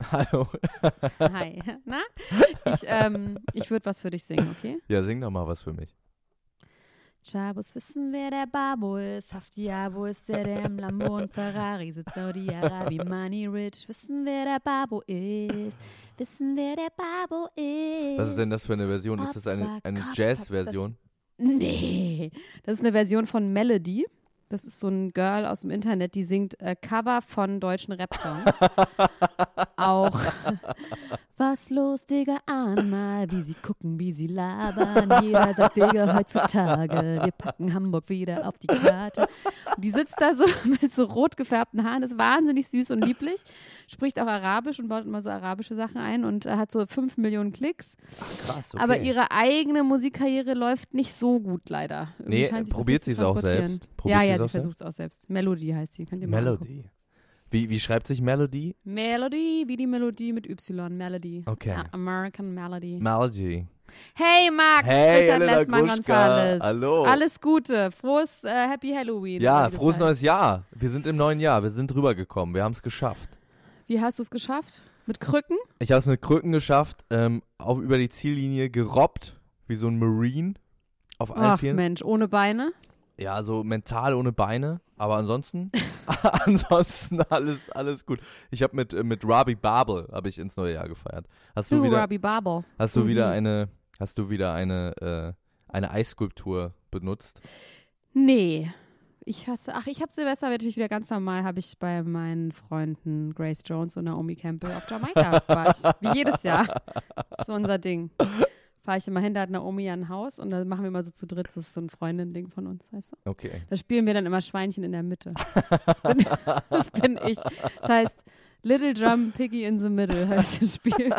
Hallo. Hi. Na? Ich, ähm, ich würde was für dich singen, okay? Ja, sing doch mal was für mich. Chabos wissen, wer der Babo ist. Haftiabo ist der, der im Lambo und Ferrari sitzt. Saudi-Arabi, Money Rich. Wissen, wer der Babo ist. Wissen, wer der Babo ist. Was ist denn das für eine Version? Ist das eine, eine Jazz-Version? Nee, das ist eine Version von Melody. Das ist so ein Girl aus dem Internet, die singt äh, Cover von deutschen Rap-Songs. Auch was los, Digga, an mal, wie sie gucken, wie sie labern. Jeder sagt, Digga, heutzutage, wir packen Hamburg wieder auf die Karte. Und die sitzt da so mit so rot gefärbten Haaren, ist wahnsinnig süß und lieblich, spricht auch Arabisch und baut immer so arabische Sachen ein und hat so fünf Millionen Klicks. Ach, krass, okay. Aber ihre eigene Musikkarriere läuft nicht so gut, leider. Irgendwie Nee, probiert sie es auch selbst? Probiert ja, ja, sie versucht es auch selbst. Melody heißt sie. Melody. Wie, wie schreibt sich Melody? Melody, wie die Melodie mit Y. Melody. Okay. A- American Melody. Melody. hey Max, Hey, Richard Lessmann. Gonzales. Hallo. Alles Gute. Frohes äh, Happy Halloween. Ja, frohes neues Jahr. Wir sind im neuen Jahr. Wir sind rübergekommen. Wir haben es geschafft. Wie hast du es geschafft? Mit Krücken? Ich habe es mit Krücken geschafft, ähm, auf über die Ziellinie gerobbt, wie so ein Marine. Auf allen Ach Vieren. Mensch, ohne Beine? Ja, so mental ohne Beine, aber ansonsten, ansonsten alles, alles gut. Ich habe mit, äh, mit Robbie Babel habe ich ins neue Jahr gefeiert. Hast du, Du, wieder, Robbie Barber. hast du Mhm. wieder eine, hast du wieder eine, äh, eine Eisskulptur benutzt? Nee. Ich hasse, ach, ich habe Silvester natürlich wieder ganz normal, habe ich bei meinen Freunden Grace Jones und Naomi Campbell auf Jamaika. war ich, wie jedes Jahr. Das ist so unser Ding. Fahre ich immer hin, da hat Naomi ja ein Haus und da machen wir immer so zu dritt, das ist so ein Freundin-Ding von uns, weißt du? Okay. Da spielen wir dann immer Schweinchen in der Mitte. Das bin, das bin ich. Das heißt, Little Drum Piggy in the Middle heißt das Spiel.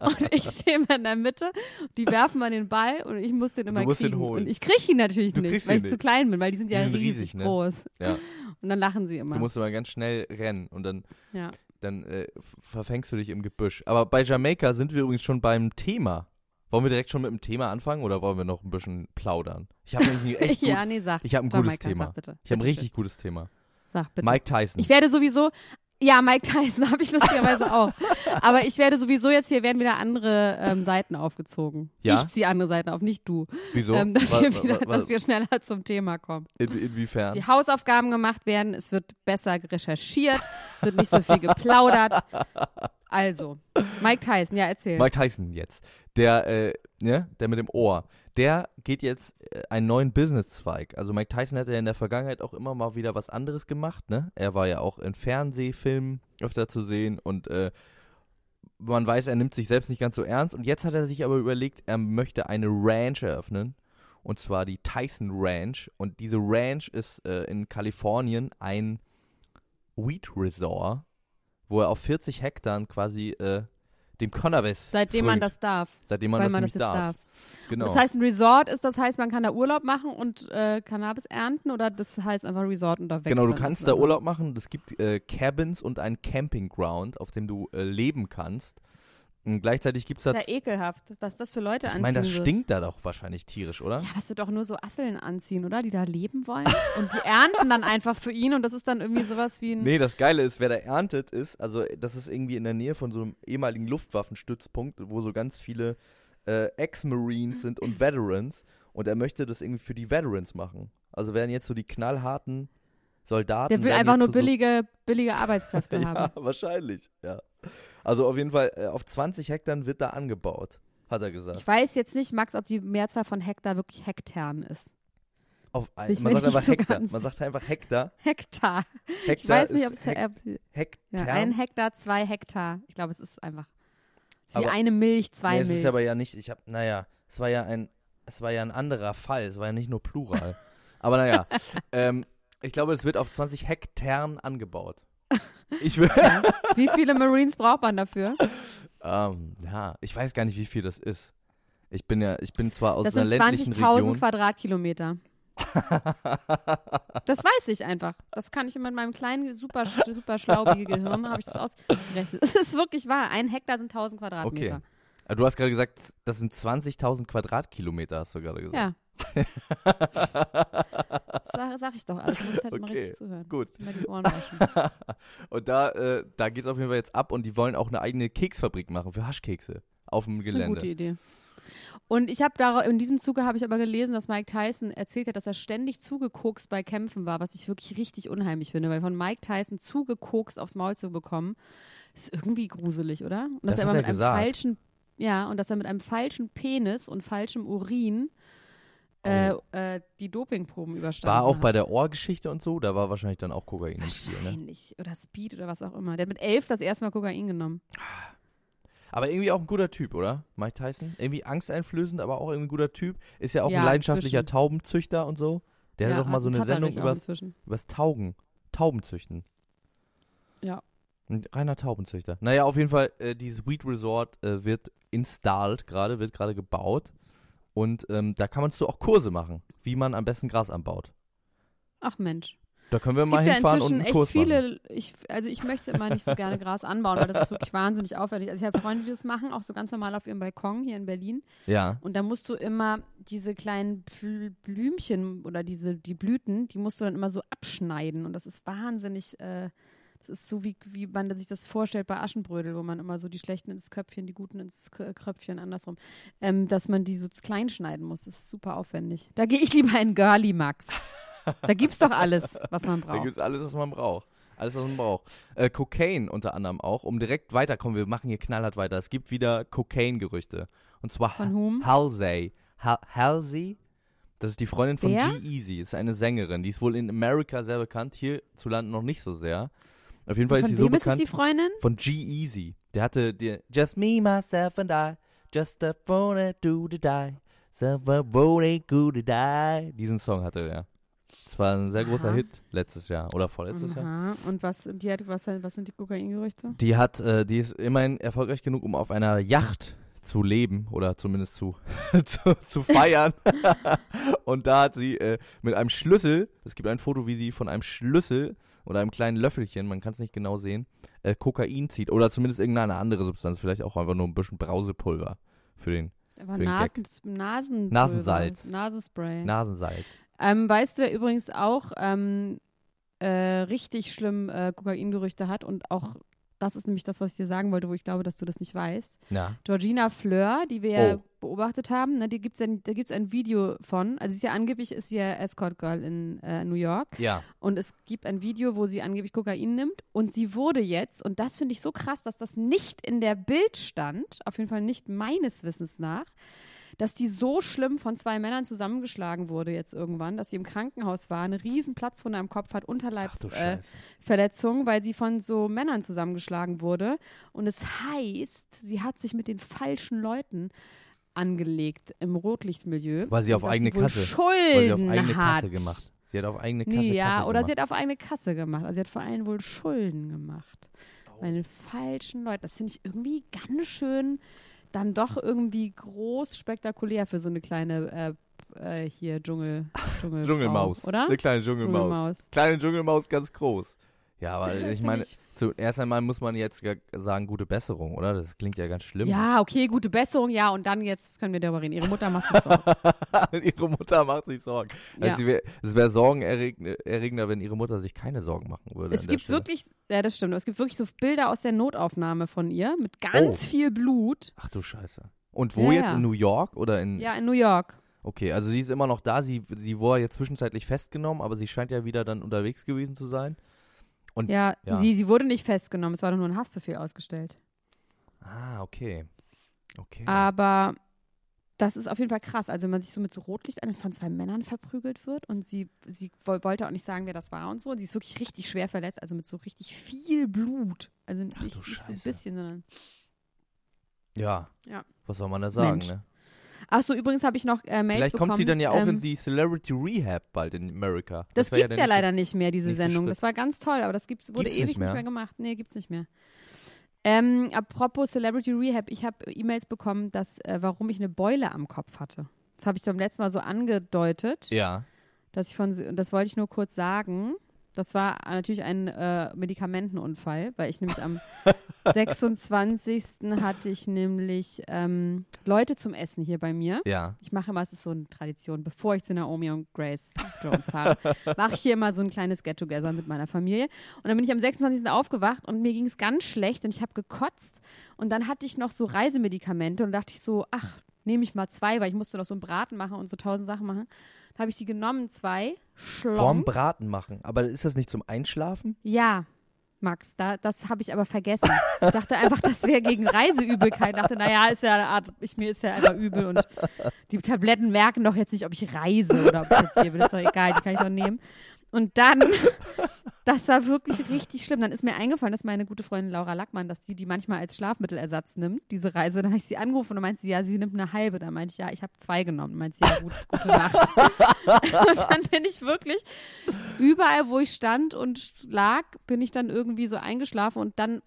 Und ich stehe immer in der Mitte, die werfen mal den Ball und ich muss den immer musst den kriegen. holen. Und ich kriege ihn natürlich Du nicht, weil ich zu nicht. klein bin, weil die sind ja Die sind riesig, riesig, ne? groß. Ja. Und dann lachen sie immer. Du musst immer ganz schnell rennen und dann, ja. dann äh, verfängst du dich im Gebüsch. Aber bei Jamaika sind wir übrigens schon beim Thema. Wollen wir direkt schon mit dem Thema anfangen oder wollen wir noch ein bisschen plaudern? Ich habe nämlich ein echt gut, ja, nee, sag. ich habe ein gutes Jamaika, Thema. Sag bitte. Ich habe ein richtig gutes Thema. schön. Sag bitte. Mike Tyson. Ich werde sowieso, ja, Mike Tyson habe ich lustigerweise auch. Aber ich werde sowieso jetzt hier werden wieder andere ähm, Seiten aufgezogen. Ja? Ich ziehe andere Seiten auf, nicht du. Wieso? Ähm, dass, Wa- wir wieder, wa- dass wir schneller zum Thema kommen. in, inwiefern? Die Hausaufgaben gemacht werden, es wird besser recherchiert, es wird nicht so viel geplaudert. Also, Mike Tyson, ja, erzähl. Mike Tyson jetzt. Der, äh, ne, der mit dem Ohr. Der geht jetzt äh, einen neuen Businesszweig. Also Mike Tyson hat ja in der Vergangenheit auch immer mal wieder was anderes gemacht, ne? Er war ja auch in Fernsehfilmen öfter zu sehen und äh, man weiß, er nimmt sich selbst nicht ganz so ernst. Und jetzt hat er sich aber überlegt, er möchte eine Ranch eröffnen. Und zwar die Tyson Ranch. Und diese Ranch ist äh, in Kalifornien ein Wheat Resort, wo er auf 40 Hektar quasi äh, dem Cannabis Seitdem man frönt. das darf. Seitdem man das man das jetzt darf. darf. Genau. Das heißt, ein Resort ist, das heißt, man kann da Urlaub machen und äh, Cannabis ernten oder das heißt einfach Resort und da wächst genau, du kannst da? Urlaub machen. Es gibt äh, Cabins und ein Campingground, auf dem du äh, leben kannst. Und gleichzeitig gibt es da. Das ist ja ekelhaft, was das für Leute ich anziehen meine, das wird. stinkt da doch wahrscheinlich tierisch, oder? Ja, es wird doch nur so Asseln anziehen, oder? Die da leben wollen. Und die ernten dann einfach für ihn und das ist dann irgendwie sowas wie ein. Nee, das Geile ist, wer da erntet ist, also das ist irgendwie in der Nähe von so einem ehemaligen Luftwaffenstützpunkt, wo so ganz viele äh, Ex-Marines sind und Veterans. und er möchte das irgendwie für die Veterans machen. Also werden jetzt so die knallharten Soldaten. Der will einfach nur zu so- billige, billige Arbeitskräfte ja, haben. wahrscheinlich, ja. Also auf jeden Fall, äh, auf 20 Hektar wird da angebaut, hat er gesagt. Ich weiß jetzt nicht, Max, ob die Mehrzahl von Hektar wirklich Hektaren ist. Auf ein, Ich man sagt einfach so Hektar. Man sagt einfach Hektar. Hektar. Hektar Ich weiß nicht, ob es Hek ja, Hektar. ein Hektar, zwei Hektar. Ich glaube, es ist einfach. Es ist wie Aber- eine Milch, zwei nee, es Milch. ist aber ja nicht, ich habe, naja, es war ja ein, es war ja ein anderer Fall, es war ja nicht nur Plural. aber naja, ähm, ich glaube, es wird auf 20 Hektaren angebaut. Ich will, Wie viele Marines braucht man dafür? ähm, ja, ich weiß gar nicht, wie viel das ist. Ich bin ja, ich bin zwar aus Das einer sind ländlichen 20.000 Region. Quadratkilometer. Das weiß ich einfach. Das kann ich mit meinem kleinen, super, super schlaubigen Gehirn, habe ich das ausgerechnet. Das ist wirklich wahr. Ein Hektar sind 1000 Quadratmeter. Okay. Aber Du hast gerade gesagt, das sind 20.000 Quadratkilometer, hast du gerade gesagt. Ja. sag, sag ich doch alles. Du musst halt Okay, richtig zuhören. gut. Und da, äh, da geht es auf jeden Fall jetzt ab und die wollen auch eine eigene Keksfabrik machen für Haschkekse auf dem Das ist eine Gelände. gute Idee. Und ich habe da in diesem Zuge habe ich aber gelesen, dass Mike Tyson erzählt hat, dass er ständig zugekokst bei Kämpfen war, was ich wirklich richtig unheimlich finde, weil von Mike Tyson zugekokst aufs Maul zu bekommen, ist irgendwie gruselig, oder? Und dass Das er hat immer er mit einem gesagt. falschen, ja, und dass er mit einem falschen Penis und falschem Urin äh, äh, die Dopingproben überstanden. War auch hat. bei der Ohrgeschichte und so, da war wahrscheinlich dann auch Kokain im Spiel. Ne? Wahrscheinlich. Oder Speed oder was auch immer. Der hat mit elf das erste Mal Kokain genommen. Aber irgendwie auch ein guter Typ, oder? Mike Tyson? Irgendwie angsteinflößend, aber auch irgendwie ein guter Typ. Ist ja auch Ja, ein leidenschaftlicher inzwischen. Taubenzüchter und so. Der ja, hat doch mal so eine Sendung übers, übers Taugen. Taubenzüchten. Ja. Ein reiner Taubenzüchter. Naja, auf jeden Fall, äh, dieses Weed Resort äh, wird installed gerade, wird gerade gebaut. Und ähm, da kann man so auch Kurse machen, wie man am besten Gras anbaut. Ach Mensch. Da können wir Es mal gibt ja hinfahren und inzwischen einen echt Kurs viele, ich, also ich möchte immer nicht so gerne Gras anbauen, weil das ist wirklich wahnsinnig aufwendig. Also ich habe Freunde, die das machen, auch so ganz normal auf ihrem Balkon hier in Berlin. Ja. Und da musst du immer diese kleinen Blü- Blümchen oder diese, die Blüten, die musst du dann immer so abschneiden. Und das ist wahnsinnig, äh, das ist so wie, wie man sich das vorstellt bei Aschenbrödel, wo man immer so die Schlechten ins Köpfchen, die Guten ins K- Kröpfchen, andersrum, ähm, dass man die so klein schneiden muss. Das ist super aufwendig. Da gehe ich lieber in Girly Max. Da gibt's doch alles, was man Da braucht. gibt es alles, was man braucht. Alles, was man braucht. Äh, Cocaine unter anderem auch, um direkt weiterkommen. Wir machen hier knallhart weiter. Es gibt wieder Cocaine-Gerüchte. Und zwar Von whom? Halsey. Ha Halsey? Das ist die Freundin von? G-Eazy. Ist eine Sängerin. Die ist wohl in Amerika sehr bekannt, hierzulande noch nicht so sehr. Auf jeden Fall Von ist sie so wem ist es bekannt. die Freundin? von G-Eazy. Der hatte die Just me, myself and I. Just a phone do to die. Self a good to die. Diesen Song hatte er. Das war ein sehr großer Aha. Hit letztes Jahr oder vorletztes Jahr. Aha. Und was, die hat, was, was sind die Kokaingerüchte? Die hat, äh, die ist immerhin erfolgreich genug, um auf einer Yacht zu leben oder zumindest zu, zu, zu feiern. und da hat sie äh, mit einem Schlüssel, es gibt ein Foto, wie sie von einem Schlüssel oder einem kleinen Löffelchen, man kann es nicht genau sehen, äh, Kokain zieht oder zumindest irgendeine andere Substanz, vielleicht auch einfach nur ein bisschen Brausepulver für den Aber Für den Nasen, Nasen Nasensalz. Nasenspray. Nasensalz. Ähm, weißt du, wer übrigens auch ähm, äh, richtig schlimm äh, Kokaingerüchte hat und auch das ist nämlich das, was ich dir sagen wollte, wo ich glaube, dass du das nicht weißt. Na, Georgina Fleur, die wir ja Oh. Beobachtet haben, ne, die gibt's ein, da gibt es ein Video von, also sie ist ja angeblich ist sie ja Escort Girl in äh, New York. Ja. und es gibt ein Video, wo sie angeblich Kokain nimmt. Und sie wurde jetzt, und das finde ich so krass, dass das nicht in der Bild stand, auf jeden Fall nicht meines Wissens nach, dass die so schlimm von zwei Männern zusammengeschlagen wurde jetzt irgendwann, dass sie im Krankenhaus war, eine riesen Platzwunde am Kopf hat, Unterleibsverletzung, äh, weil sie von so Männern zusammengeschlagen wurde. Und es heißt, sie hat sich mit den falschen Leuten angelegt im Rotlichtmilieu. Weil sie auf eigene Kasse- Schulden Weil sie auf eigene hat. Kasse gemacht. Sie hat auf eigene Kasse, ja, Kasse oder gemacht. sie hat auf eigene Kasse gemacht. Also sie hat vor allem wohl Schulden gemacht. Oh. Bei den falschen Leuten. Das finde ich irgendwie ganz schön, dann doch irgendwie groß spektakulär für so eine kleine äh, äh, hier Dschungel, Dschungel Dschungelmaus. oder? Eine kleine Dschungelmaus. Dschungelmaus. Kleine Dschungelmaus, ganz groß. Ja, aber ich meine, ich- zuerst einmal muss man jetzt sagen, gute Besserung, oder? Das klingt ja ganz schlimm. Ja, okay, gute Besserung, ja, und dann jetzt können wir darüber reden. Ihre Mutter macht sich Sorgen. ihre Mutter macht sich Sorgen. Ja. Also sie wär, es wäre sorgenerregender, wenn ihre Mutter sich keine Sorgen machen würde. Es gibt wirklich, ja, das stimmt, es gibt wirklich so Bilder aus der Notaufnahme von ihr mit ganz Oh. viel Blut. Ach du Scheiße. Und wo Ja, jetzt? ja. In New York oder in. Ja, in New York. Okay, also sie ist immer noch da. Sie, sie wurde jetzt zwischenzeitlich festgenommen, aber sie scheint ja wieder dann unterwegs gewesen zu sein. Und Ja, ja. Sie, sie wurde nicht festgenommen, es war doch nur ein Haftbefehl ausgestellt. ah, okay. Okay. Aber das ist auf jeden Fall krass. Also, wenn man sich so mit so Rotlicht von zwei Männern verprügelt wird und sie, sie woll- wollte auch nicht sagen, wer das war und so. Und sie ist wirklich richtig schwer verletzt, also mit so richtig viel Blut. Also nicht, Ach du nicht so ein bisschen, sondern. ja. Ja. Was soll man da sagen, Mensch. ne? Achso, übrigens habe ich noch äh, Mails Vielleicht bekommen. kommt sie dann ja auch in ähm, die Celebrity Rehab bald in Amerika. Das, wär gibt's ja, nächste- leider nicht mehr, diese Sendung. Schritt. Das war ganz toll, aber das gibt's, wurde Gibt's ewig nicht nicht mehr? mehr gemacht. Nee, gibt's nicht mehr. Ähm, apropos Celebrity Rehab, ich habe E-Mails bekommen, dass, äh, warum ich eine Beule am Kopf hatte. Das habe ich beim letzten Mal so angedeutet, Ja. dass ich von, und das wollte ich nur kurz sagen. Das war natürlich ein äh, Medikamentenunfall, weil ich nämlich am 26. hatte ich nämlich ähm, Leute zum Essen hier bei mir. Ja. Ich mache immer, es ist so eine Tradition, bevor ich zu Naomi und Grace Jones fahre, mache ich hier immer so ein kleines Get-Together mit meiner Familie. Und dann bin ich am 26. aufgewacht und mir ging es ganz schlecht und ich habe gekotzt. Und dann hatte ich noch so Reisemedikamente und dachte ich so, ach, nehme ich mal zwei, weil ich musste noch so einen Braten machen und so tausend Sachen machen. Dann habe ich die genommen, zwei, Vorm schlong. Braten machen. Aber ist das nicht zum Einschlafen? Ja, Max, da, das habe ich aber vergessen. Ich dachte einfach, das wäre gegen Reiseübelkeit. Ich dachte, naja, ist ja eine Art, ich, mir ist ja einfach übel und die Tabletten merken doch jetzt nicht, ob ich reise oder ob ich jetzt hier bin. Das ist doch egal, die kann ich doch nehmen. Und dann, das war wirklich richtig schlimm. Dann ist mir eingefallen, dass meine gute Freundin Laura Lackmann, dass sie die manchmal als Schlafmittelersatz nimmt, diese Reise. Dann habe ich sie angerufen und meinte sie, ja, sie nimmt eine halbe. Dann meinte ich, ja, ich habe zwei genommen. Dann meinte sie, ja, gut, gute Nacht. und dann bin ich wirklich überall, wo ich stand und lag, bin ich dann irgendwie so eingeschlafen und dann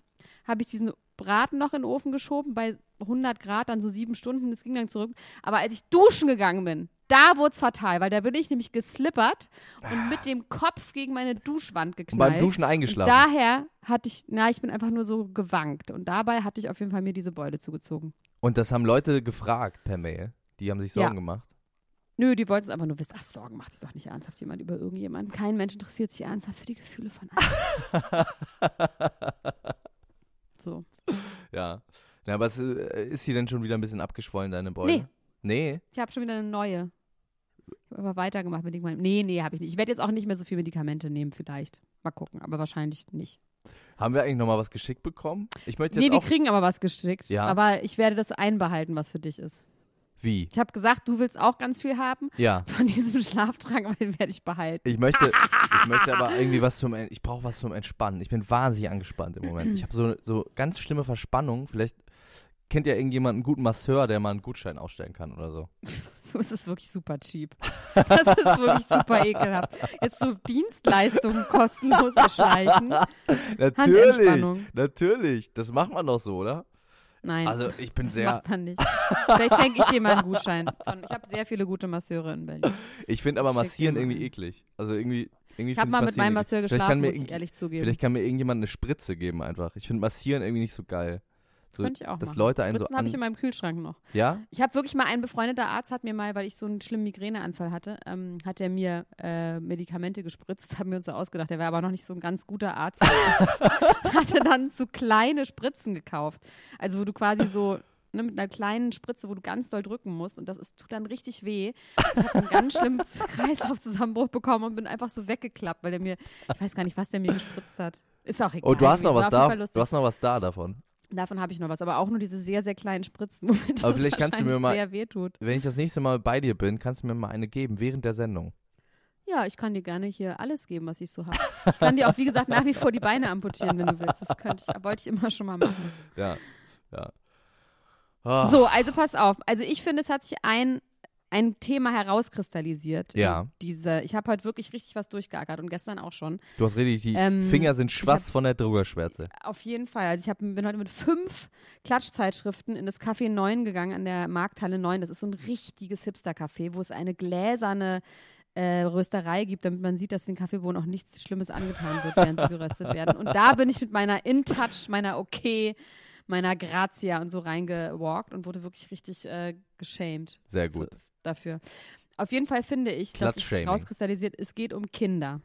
habe ich diesen Braten noch in den Ofen geschoben bei 100 Grad, dann so sieben Stunden, das ging dann zurück. Aber als ich duschen gegangen bin, da wurde es fatal, weil da bin ich nämlich geslippert und mit dem Kopf gegen meine Duschwand Und geknallt. beim Duschen und eingeschlafen. daher hatte ich, na, ich bin einfach nur so gewankt und dabei hatte ich auf jeden Fall mir diese Beule zugezogen. Und das haben Leute gefragt per Mail. Die haben sich Sorgen Ja. gemacht. Nö, die wollten es einfach nur wissen. Ach, Sorgen macht sich doch nicht ernsthaft jemand über irgendjemanden. Kein Mensch interessiert sich ernsthaft für die Gefühle von anderen. so. Ja. ja aber es, äh, ist sie denn schon wieder ein bisschen abgeschwollen, deine Beule? Nee. Nee? Ich habe schon wieder eine neue. Ich habe aber weitergemacht mit Medikamenten. Nee, nee, habe ich nicht. Ich werde jetzt auch nicht mehr so viel Medikamente nehmen, vielleicht. Mal gucken, aber wahrscheinlich nicht. Haben wir eigentlich nochmal was geschickt bekommen? Ich möchte jetzt Nee, wir auch. kriegen aber was gestrickt. Ja. Aber ich werde das einbehalten, was für dich ist. Wie? Ich habe gesagt, du willst auch ganz viel haben Ja. von diesem Schlaftrank, aber den werde ich behalten. Ich möchte, ich möchte aber irgendwie was zum, ich brauche was zum Entspannen. Ich bin wahnsinnig angespannt im Moment. Ich habe so, so ganz schlimme Verspannung. Vielleicht kennt ja irgendjemand einen guten Masseur, der mal einen Gutschein ausstellen kann oder so. Das ist wirklich super cheap. Das ist wirklich super ekelhaft. Jetzt so Dienstleistungen kostenlos erschleichen. Natürlich, natürlich. Das macht man doch so, oder? Nein, Also ich bin das sehr, macht man nicht. Vielleicht schenke ich dir mal einen Gutschein. Ich habe sehr viele gute Masseure in Berlin. ich finde aber Massieren irgendwie eklig. Also irgendwie, irgendwie Ich habe mal mit meinem. Masseur geschlafen, muss ich ehrlich zugeben. Vielleicht kann mir irgendjemand eine Spritze geben einfach. Ich finde Massieren irgendwie nicht so geil. So, Könnte ich auch dass machen. Leute einen so Spritzen habe ich in meinem Kühlschrank noch. Ja? Ich habe wirklich mal ein befreundeter Arzt hat mir mal, weil ich so einen schlimmen Migräneanfall hatte, ähm, hat er mir äh, Medikamente gespritzt, haben wir uns so ausgedacht. Er war aber noch nicht so ein ganz guter Arzt. hatte dann so kleine Spritzen gekauft. Also wo du quasi so ne, mit einer kleinen Spritze, wo du ganz doll drücken musst und das ist, tut dann richtig weh. Ich habe einen ganz schlimmen Kreislaufzusammenbruch bekommen und bin einfach so weggeklappt, weil der mir, ich weiß gar nicht, was der mir gespritzt hat. Ist auch egal. Oh, du hast noch was da. Du hast noch was da davon. Davon habe ich noch was, aber auch nur diese sehr, sehr kleinen Spritzen, womit Aber das vielleicht kannst du mir mal- sehr wehtut. Wenn ich das nächste Mal bei dir bin, kannst du mir mal eine geben während der Sendung. Ja, ich kann dir gerne hier alles geben, was ich so habe. Ich kann dir auch, wie gesagt, nach wie vor die Beine amputieren, wenn du willst. Das könnte ich, wollte ich immer schon mal machen. Ja. Ja. Ah, So, also pass auf. Also ich finde, es hat sich ein, ein Thema herauskristallisiert. Ja. Diese, ich habe heute wirklich richtig was durchgeackert und gestern auch schon. Du hast richtig, die Ähm, Finger sind schwarz hab- von der Druckerschwärze. Auf jeden Fall. Also ich hab, bin heute mit fünf Klatschzeitschriften in das Café 9 gegangen, an der Markthalle 9. Das ist so ein richtiges Hipster-Café, wo es eine gläserne äh, Rösterei gibt, damit man sieht, dass den Kaffeebohnen auch nichts Schlimmes angetan wird, während sie geröstet werden. Und da bin ich mit meiner In-Touch, meiner Okay, meiner Grazia und so reingewalkt und wurde wirklich richtig äh, geschämt Sehr gut. Dafür. Auf jeden Fall finde ich, dass es sich rauskristallisiert, es geht um Kinder.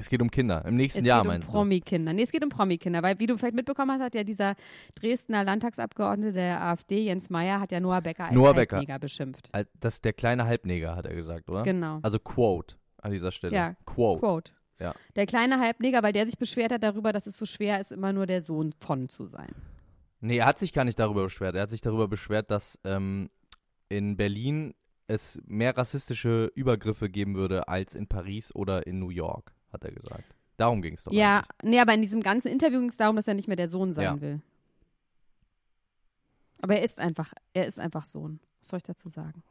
Es geht um Kinder. Im nächsten Es Jahr geht um meinst du? Promi-Kinder. Nee, es geht um Promi-Kinder, weil wie du vielleicht mitbekommen hast, hat ja dieser Dresdner Landtagsabgeordnete der AfD, Jens Meyer, hat ja Noah Becker als Noah Becker. Halbneger beschimpft. Al- Das ist der kleine Halbneger, hat er gesagt, oder? Genau. Also Quote an dieser Stelle. Ja, Quote. Quote. Ja. Der kleine Halbneger, weil der sich beschwert hat darüber, dass es so schwer ist, immer nur der Sohn von zu sein. Nee, er hat sich gar nicht darüber beschwert. Er hat sich darüber beschwert, dass ähm, in Berlin es mehr rassistische Übergriffe geben würde als in Paris oder in New York, hat er gesagt. Darum ging es doch. Ja, eigentlich. nee, aber in diesem ganzen Interview ging es darum, dass er nicht mehr der Sohn sein Ja. will. Aber er ist einfach, er ist einfach Sohn. Was soll ich dazu sagen?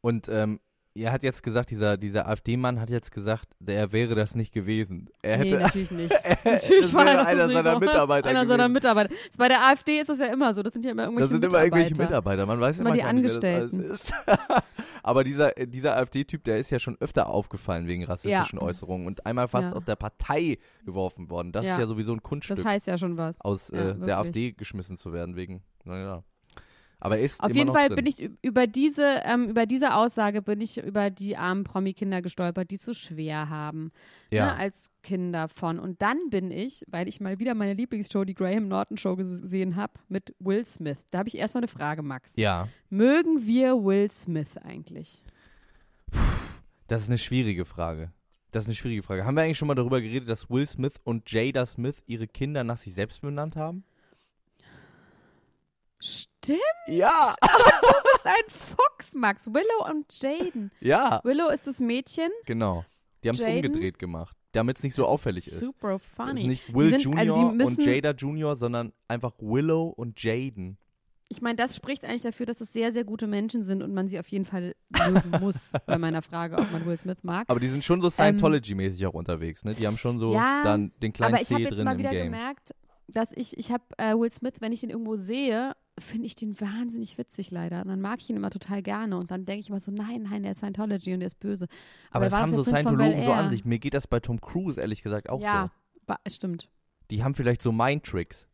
Und ähm, er hat jetzt gesagt, dieser, dieser AfD-Mann hat jetzt gesagt, er wäre das nicht gewesen. Er nee, hätte. natürlich nicht. das natürlich war er das einer seiner Mitarbeiter Einer seiner gewesen. Mitarbeiter. Ist bei der AfD ist das ja immer so. Das sind ja immer irgendwelche Das sind immer Mitarbeiter. irgendwelche Mitarbeiter, man weiß Immer immer die gar nicht, Aber dieser, äh, dieser AfD-Typ, der ist ja schon öfter aufgefallen wegen rassistischen Ja. Äußerungen und einmal fast Ja. aus der Partei geworfen worden. Das ist ja sowieso ein Kunststück, Das heißt ja schon was. aus äh, der AfD geschmissen zu werden wegen, naja. Aber er ist Auf jeden Fall drin. bin ich über diese, ähm, über diese Aussage bin ich über die armen Promi-Kinder gestolpert, die es so schwer haben ja. ne, als Kinder von. Und dann bin ich, weil ich mal wieder meine Lieblingsshow, die Graham Norton Show gesehen habe, mit Will Smith. Da habe ich erstmal eine Frage, Max. ja, Mögen wir Will Smith eigentlich? das ist eine schwierige Frage. Das ist eine schwierige Frage. Haben wir eigentlich schon mal darüber geredet, dass Will Smith und Jada Smith ihre Kinder nach sich selbst benannt haben? Stimmt, Ja, du bist ein Fuchs, Max. Willow und Jaden. ja, Willow ist das Mädchen. genau. Die haben es umgedreht gemacht, damit es nicht so Das auffällig ist. Super Das funny. ist nicht Will sind- Junior also die müssen- und Jada Junior, sondern einfach Willow und Jaden. Ich meine, das spricht eigentlich dafür, dass es sehr, sehr gute Menschen sind und man sie auf jeden Fall mögen muss, bei meiner Frage, ob man Will Smith mag. Aber die sind schon so Scientology-mäßig auch unterwegs, ne? Die haben schon so Ähm, Ja, dann den kleinen Aber ich habe C jetzt drin mal im wieder Game. gemerkt, dass ich, ich habe äh, Will Smith, wenn ich ihn irgendwo sehe, finde ich den wahnsinnig witzig leider. Und dann mag ich ihn immer total gerne. Und dann denke ich immer so, nein, nein, der ist Scientology und der ist böse. Aber er das haben so Scientologen so an sich. Mir geht das bei Tom Cruise ehrlich gesagt auch ja, so. ba- stimmt. Die haben vielleicht so Mindtricks.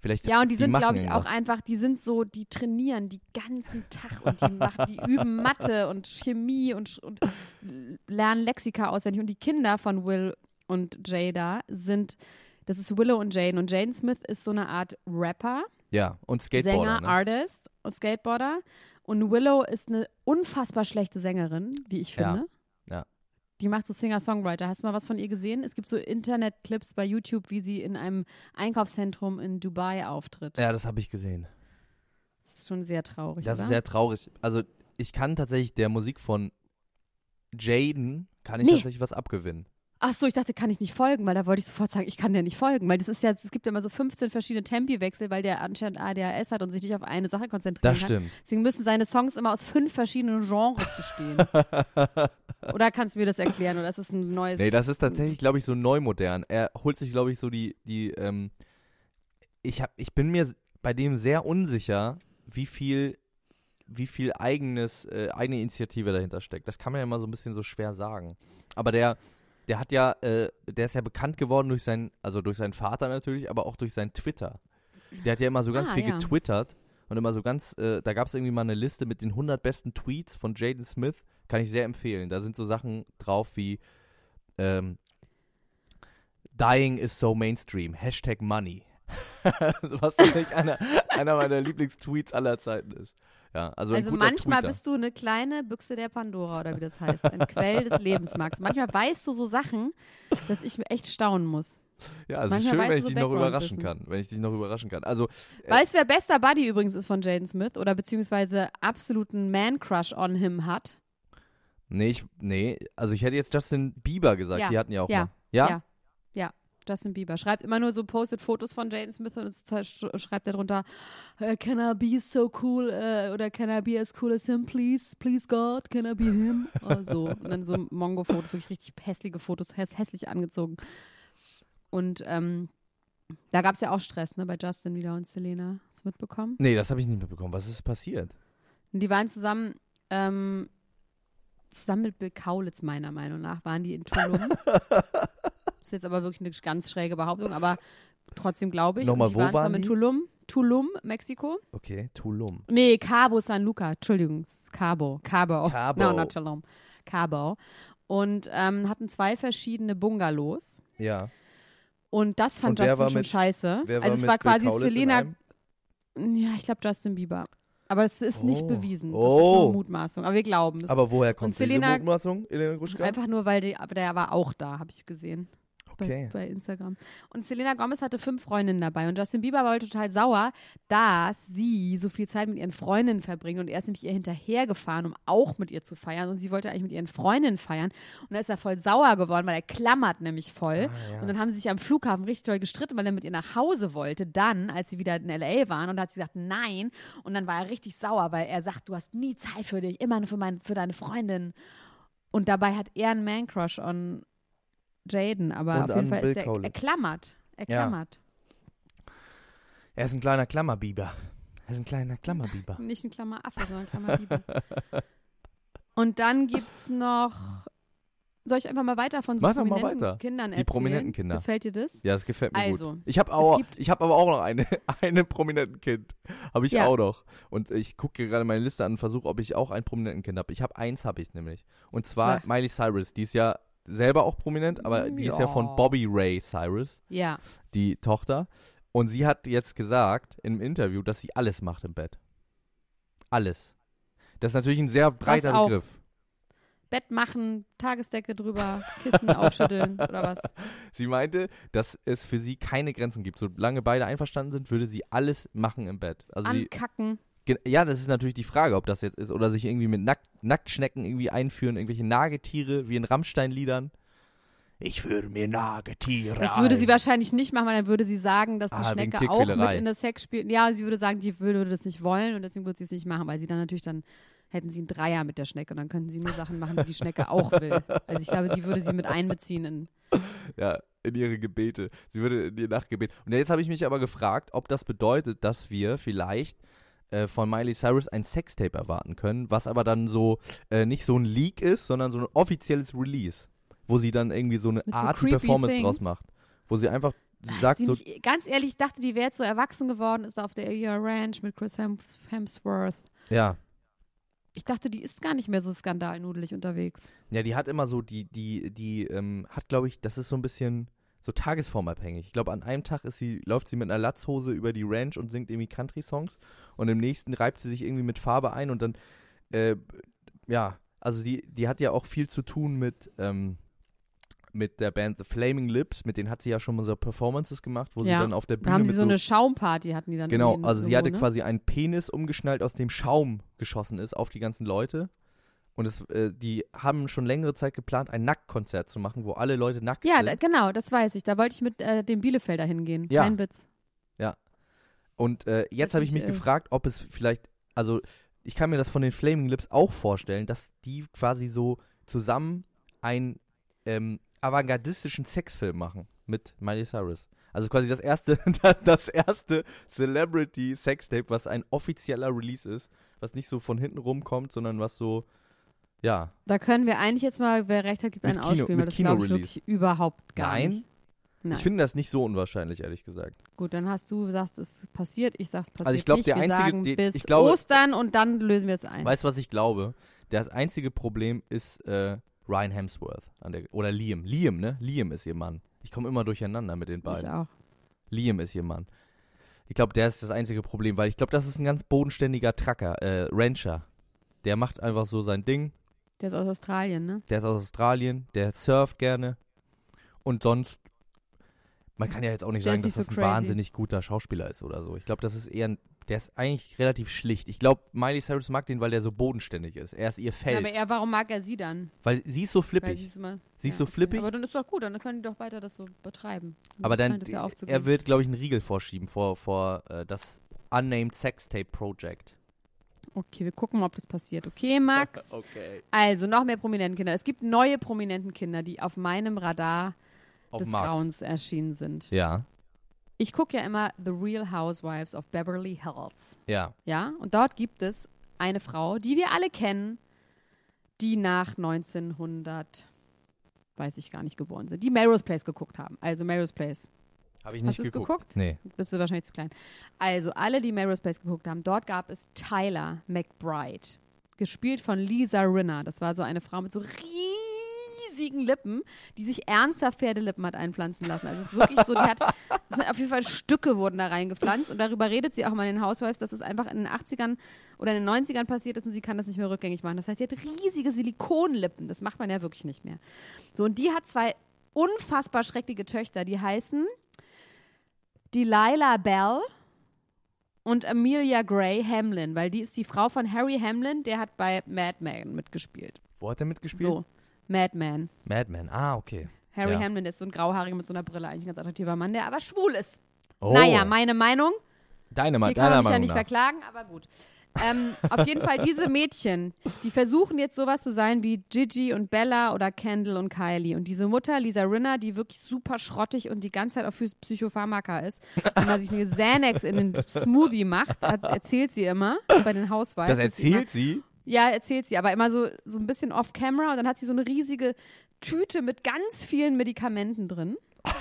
Vielleicht Ja, und die sind, machen glaube ich, auch irgendwas. einfach, die sind so, die trainieren die ganzen Tag und die machen, die üben Mathe und Chemie und, und lernen Lexika auswendig. Und die Kinder von Will und Jada sind, das ist Willow und Jaden. Und Jaden Smith ist so eine Art Rapper, Ja, und Skateboarder, Sänger, ne? Artist, Skateboarder. Und Willow ist eine unfassbar schlechte Sängerin, wie ich Ja, finde. ja. Die macht so Singer-Songwriter. Hast du mal was von ihr gesehen? Es gibt so Internet-Clips bei YouTube, wie sie in einem Einkaufszentrum in Dubai auftritt. Ja, das habe ich gesehen. Das ist schon sehr traurig, Das oder? ist sehr traurig. Also, ich kann tatsächlich der Musik von Jaden, kann ich Nee. tatsächlich was abgewinnen. Ach so, ich dachte, kann ich nicht folgen, weil da wollte ich sofort sagen, ich kann der nicht folgen, weil das ist ja, es gibt ja immer so 15 verschiedene Tempiwechsel, weil der anscheinend ADHS hat und sich nicht auf eine Sache konzentrieren Das kann. stimmt. Deswegen müssen seine Songs immer aus fünf verschiedenen Genres bestehen. oder kannst du mir das erklären oder ist das ein neues? Nee, das ist tatsächlich, glaube ich, so neu modern. Er holt sich, glaube ich, so die, die, ähm, ich hab, ich bin mir bei dem sehr unsicher, wie viel, wie viel eigenes, äh, eigene Initiative dahinter steckt. Das kann man ja immer so ein bisschen so schwer sagen. Aber der, der hat ja, äh, der ist ja bekannt geworden durch seinen, also durch seinen Vater natürlich, aber auch durch sein Twitter. Der hat ja immer so ganz Ah, viel ja. getwittert und immer so ganz, äh, da gab es irgendwie mal eine Liste mit den 100 besten Tweets von Jaden Smith, kann ich sehr empfehlen. Da sind so Sachen drauf wie, ähm, Dying is so mainstream. Hashtag money. Was tatsächlich einer, einer meiner Lieblingstweets aller Zeiten ist. Ja, also, also manchmal Tweeter. bist du eine kleine Büchse der Pandora oder wie das heißt, ein Quell des Lebens, Max. Manchmal weißt du so Sachen, dass ich echt staunen muss. Ja, es ist manchmal schön, wenn ich so dich noch überraschen Background-Wissen. kann. Wenn ich dich noch überraschen kann. Also, Äh. Weißt du, wer bester Buddy übrigens ist von Jaden Smith oder beziehungsweise absoluten Man-Crush on him hat? nee, ich, nee, also ich hätte jetzt Justin Bieber gesagt. Ja, Die hatten ja auch ja, mal. Ja? ja. Justin Bieber. Schreibt immer nur so, postet Fotos von Jaden Smith und schreibt er drunter, äh, can I be so cool äh, oder can I be as cool as him, please, please God, can I be him? Oder so. Und dann so Mongo-Fotos, wirklich richtig hässliche Fotos, häss hässlich angezogen. Und ähm, da gab es ja auch Stress, ne, bei Justin wieder und Selena. Hast du mitbekommen? Nee, das habe ich nicht mitbekommen. Was ist passiert? Die waren zusammen, ähm, zusammen mit Bill Kaulitz, meiner Meinung nach, waren die in Tulum. ist jetzt aber wirklich eine ganz schräge Behauptung, aber trotzdem glaube ich. Nochmal, wo waren waren die? Tulum. Tulum, Mexiko. Okay, Tulum. Nee, Cabo San Luca. Entschuldigung, Cabo. Cabo. Cabo. No, not Tulum. Cabo. und ähm, hatten zwei verschiedene Bungalows. Ja. Und das fand Und Justin war schon mit- scheiße. Also es war quasi Selena. Ja, ich glaube Justin Bieber. Aber das ist nicht Oh. bewiesen. Das Oh. ist nur Mutmaßung. Aber wir glauben es. Aber woher kommt Selena- diese Mutmaßung, Elena Gruschka? Einfach nur, weil die, aber der war auch da, habe ich gesehen. Okay. Bei, bei Instagram. Und Selena Gomez hatte fünf Freundinnen dabei. Und Justin Bieber war total sauer, dass sie so viel Zeit mit ihren Freundinnen verbringt. Und er ist nämlich ihr hinterhergefahren, um auch mit ihr zu feiern. Und sie wollte eigentlich mit ihren Freundinnen feiern. Und da ist er voll sauer geworden, weil er klammert nämlich voll. Ah, Und dann haben sie sich am Flughafen richtig doll gestritten, weil er mit ihr nach Hause wollte. Dann, als sie wieder in L.A. waren. Und da hat sie gesagt, nein. Und dann war er richtig sauer, weil er sagt, du hast nie Zeit für dich, immer nur für, mein, für deine Freundin. Und dabei hat er einen Man-Crush on Jaden, aber Und auf jeden Fall Bill ist er, er klammert. Er Ja. Er ist ein kleiner Klammerbiber. Er ist ein kleiner Klammerbiber. Nicht ein Klammeraffe, sondern ein Klammerbiber. Und dann gibt's noch. Soll ich einfach mal weiter von so Mach prominenten weiter. Kindern Die erzählen? prominenten Kinder. Gefällt dir das? Ja, das gefällt mir Also, gut. Ich habe auch, ich habe aber auch noch eine, eine prominenten Kind. Habe ich Ja. auch noch. Und ich gucke gerade meine Liste an und versuche, ob ich auch ein prominenten Kind habe. Ich habe eins, habe ich nämlich. Und zwar Ja. Miley Cyrus. Die ist ja selber auch prominent, aber die ist ja von Bobby Ray Cyrus, Ja. die Tochter. Und sie hat jetzt gesagt im Interview, dass sie alles macht im Bett. Alles. Das ist natürlich ein sehr breiter auch. Begriff. Bett machen, Tagesdecke drüber, Kissen aufschütteln oder was? Sie meinte, dass es für sie keine Grenzen gibt. Solange beide einverstanden sind, würde sie alles machen im Bett. Also sie, Ankacken. Ge- Ja, das ist natürlich die Frage, ob das jetzt ist. Oder sich irgendwie mit Nack Nacktschnecken irgendwie einführen, irgendwelche Nagetiere wie in Rammstein-Liedern. Ich führe mir Nagetiere Das ein. würde sie wahrscheinlich nicht machen, weil dann würde sie sagen, dass die Ah, Schnecke auch mit in das Sex spielt. Ja, sie würde sagen, die würde das nicht wollen und deswegen würde sie es nicht machen, weil sie dann natürlich dann hätten sie einen Dreier mit der Schnecke und dann könnten sie nur Sachen machen, die die Schnecke auch will. Also ich glaube, die würde sie mit einbeziehen in Ja, in ihre Gebete. Sie würde in ihr Nachtgebet. Und jetzt habe ich mich aber gefragt, ob das bedeutet, dass wir vielleicht äh, von Miley Cyrus ein Sextape erwarten können, was aber dann so äh, nicht so ein Leak ist, sondern so ein offizielles Release, wo sie dann irgendwie so eine Mit Art Performance things. draus macht. Wo sie einfach Weiß sagt sie so, nicht, ganz ehrlich, ich dachte, die wäre jetzt so erwachsen geworden, ist auf der Year Ranch mit Chris Hem Hemsworth. ja, Ich dachte, die ist gar nicht mehr so skandalnudelig unterwegs. Ja, die hat immer so, die, die, die, ähm, hat, glaube ich, das ist so ein bisschen so tagesformabhängig. Ich glaube, an einem Tag ist sie, läuft sie mit einer Latzhose über die Ranch und singt irgendwie Country-Songs und im nächsten reibt sie sich irgendwie mit Farbe ein und dann, äh, ja, also die, die hat ja auch viel zu tun mit, ähm, mit der Band The Flaming Lips, mit denen hat sie ja schon mal so Performances gemacht, wo sie Ja, dann auf der Da Bühne haben mit sie so eine Schaumparty, hatten die dann Genau, also sie hatte ne? quasi einen Penis umgeschnallt, aus dem Schaum geschossen ist auf die ganzen Leute. Und es, äh, die haben schon längere Zeit geplant, ein Nacktkonzert zu machen, wo alle Leute nackt Ja, sind. da, genau, das weiß ich. Da wollte ich mit äh, dem Bielefelder hingehen. Ja. Kein Witz. Und äh, jetzt habe ich mich natürlich, äh, gefragt, ob es vielleicht, also ich kann mir das von den Flaming Lips auch vorstellen, dass die quasi so zusammen einen ähm, avantgardistischen Sexfilm machen mit Miley Cyrus. Also quasi das erste, das erste Celebrity Sextape, was ein offizieller Release ist, was nicht so von hinten rumkommt, sondern was so, ja, Da können wir eigentlich jetzt mal, wer recht hat, gibt einen Kino- ausspielen, weil das glaube ich wirklich überhaupt gar Nein? nicht. Nein. Ich finde das nicht so unwahrscheinlich, ehrlich gesagt. Gut, dann hast du sagst, es passiert, ich sag's passiert Also ich glaub, nicht. der wir einzige- die- bis ich glaube- Ostern und dann lösen wir es ein. Weißt du, was ich glaube? Das einzige Problem ist äh, Ryan Hemsworth. Der, oder Liam. Liam, ne? Liam ist ihr Mann. Ich komme immer durcheinander mit den ich beiden. auch. Liam ist ihr Mann. Ich glaube, der ist das einzige Problem, weil ich glaube, das ist ein ganz bodenständiger Tracker, äh, Rancher. Der macht einfach so sein Ding. Der ist aus Australien, ne? Der ist aus Australien, der surft gerne. Und sonst, man kann ja jetzt auch nicht Der sagen, dass nicht das so ein crazy. wahnsinnig guter Schauspieler ist oder so. Ich glaube, das ist eher, ein, der ist eigentlich relativ schlicht. Ich glaube, Miley Cyrus mag den, weil der so bodenständig ist. Er ist ihr Ja, Fels. aber er, warum mag er sie dann? weil sie ist so flippig. sie ist immer, Sie ist ja, so okay. flippig. Aber dann ist doch gut, dann können die doch weiter das so betreiben. Und Aber dann, ja er wird, glaube ich, einen Riegel vorschieben vor, vor äh, das Unnamed Sextape Project. Okay, wir gucken mal, ob das passiert. Okay, Max? Okay. Also, noch mehr prominenten Kinder. Es gibt neue prominenten Kinder, die auf meinem Radar Auf des Markt. Grauens erschienen sind. Ja, Ich gucke ja immer The Real Housewives of Beverly Hills. ja. Ja, und dort gibt es eine Frau, die wir alle kennen, die nach 1900, weiß ich gar nicht, geboren sind, die Melrose Place geguckt haben. Also Melrose Place. Habe ich Hast nicht du's geguckt. geguckt? Nee. Bist du wahrscheinlich zu klein. Also alle, die Melrose Place geguckt haben, dort gab es Tyler McBride. Gespielt von Lisa Rinna. Das war so eine Frau mit so riesigen Lippen, die sich ernsthaft Pferdelippen hat einpflanzen lassen. Also es ist wirklich so, die hat, sind auf jeden Fall Stücke wurden da reingepflanzt und darüber redet sie auch mal in den Housewives, dass es einfach in den 80ern oder in den 90ern passiert ist und sie kann das nicht mehr rückgängig machen. Das heißt, sie hat riesige Silikonlippen. Das macht man ja wirklich nicht mehr. So, und die hat zwei unfassbar schreckliche Töchter, die heißen Delilah Bell und Amelia Gray Hamlin, weil die ist die Frau von Harry Hamlin, der hat bei Mad Men mitgespielt. Wo hat er mitgespielt? So, Mad Men. Madman. Ah, okay. Harry Ja. Hamlin ist so ein grauhaariger mit so einer Brille, eigentlich ein ganz attraktiver Mann, der aber schwul ist. Oh. Naja, meine Meinung. deine, Hier kann deiner man mich ja Meinung nicht nach. verklagen, aber gut. Ähm, auf jeden Fall diese Mädchen, die versuchen jetzt sowas zu sein wie Gigi und Bella oder Kendall und Kylie. Und diese Mutter, Lisa Rinna, die wirklich super schrottig und die ganze Zeit auf Psychopharmaka ist, wenn man sich eine Xanax in den Smoothie macht, hat, erzählt sie immer bei den Hausweisen. Das erzählt sie? Ja, erzählt sie, aber immer so, so ein bisschen off-camera und dann hat sie so eine riesige Tüte mit ganz vielen Medikamenten drin,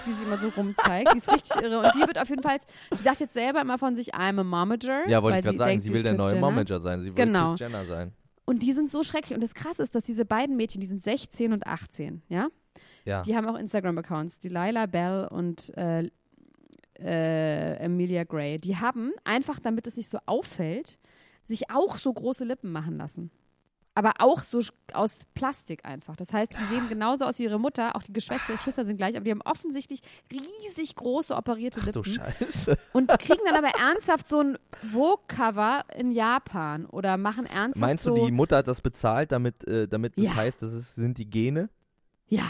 die sie immer so rumzeigt. Die ist richtig irre. Und die wird auf jeden Fall, sie sagt jetzt selber immer von sich, I'm a momager. Ja, wollte weil ich gerade sagen, denkt, sie will der neue Jenner. Momager sein. Sie will Genau. Chris Jenner sein. Und die sind so schrecklich. Und das Krasse ist, dass diese beiden Mädchen, die sind 16 und 18, ja? Ja. Die haben auch Instagram-Accounts, die Lila Bell und äh, äh, Amelia Gray. Die haben einfach, damit es nicht so auffällt, sich auch so große Lippen machen lassen. Aber auch so aus Plastik einfach. Das heißt, die sehen genauso aus wie ihre Mutter. Auch die Geschwister, Geschwister sind gleich, aber die haben offensichtlich riesig große operierte Ach du Lippen Scheiße. und kriegen dann aber ernsthaft so ein Vogue-Cover in Japan oder machen ernsthaft Meinst so. du, die Mutter hat das bezahlt, damit, äh, damit das Ja. heißt, das ist, sind die Gene? Ja.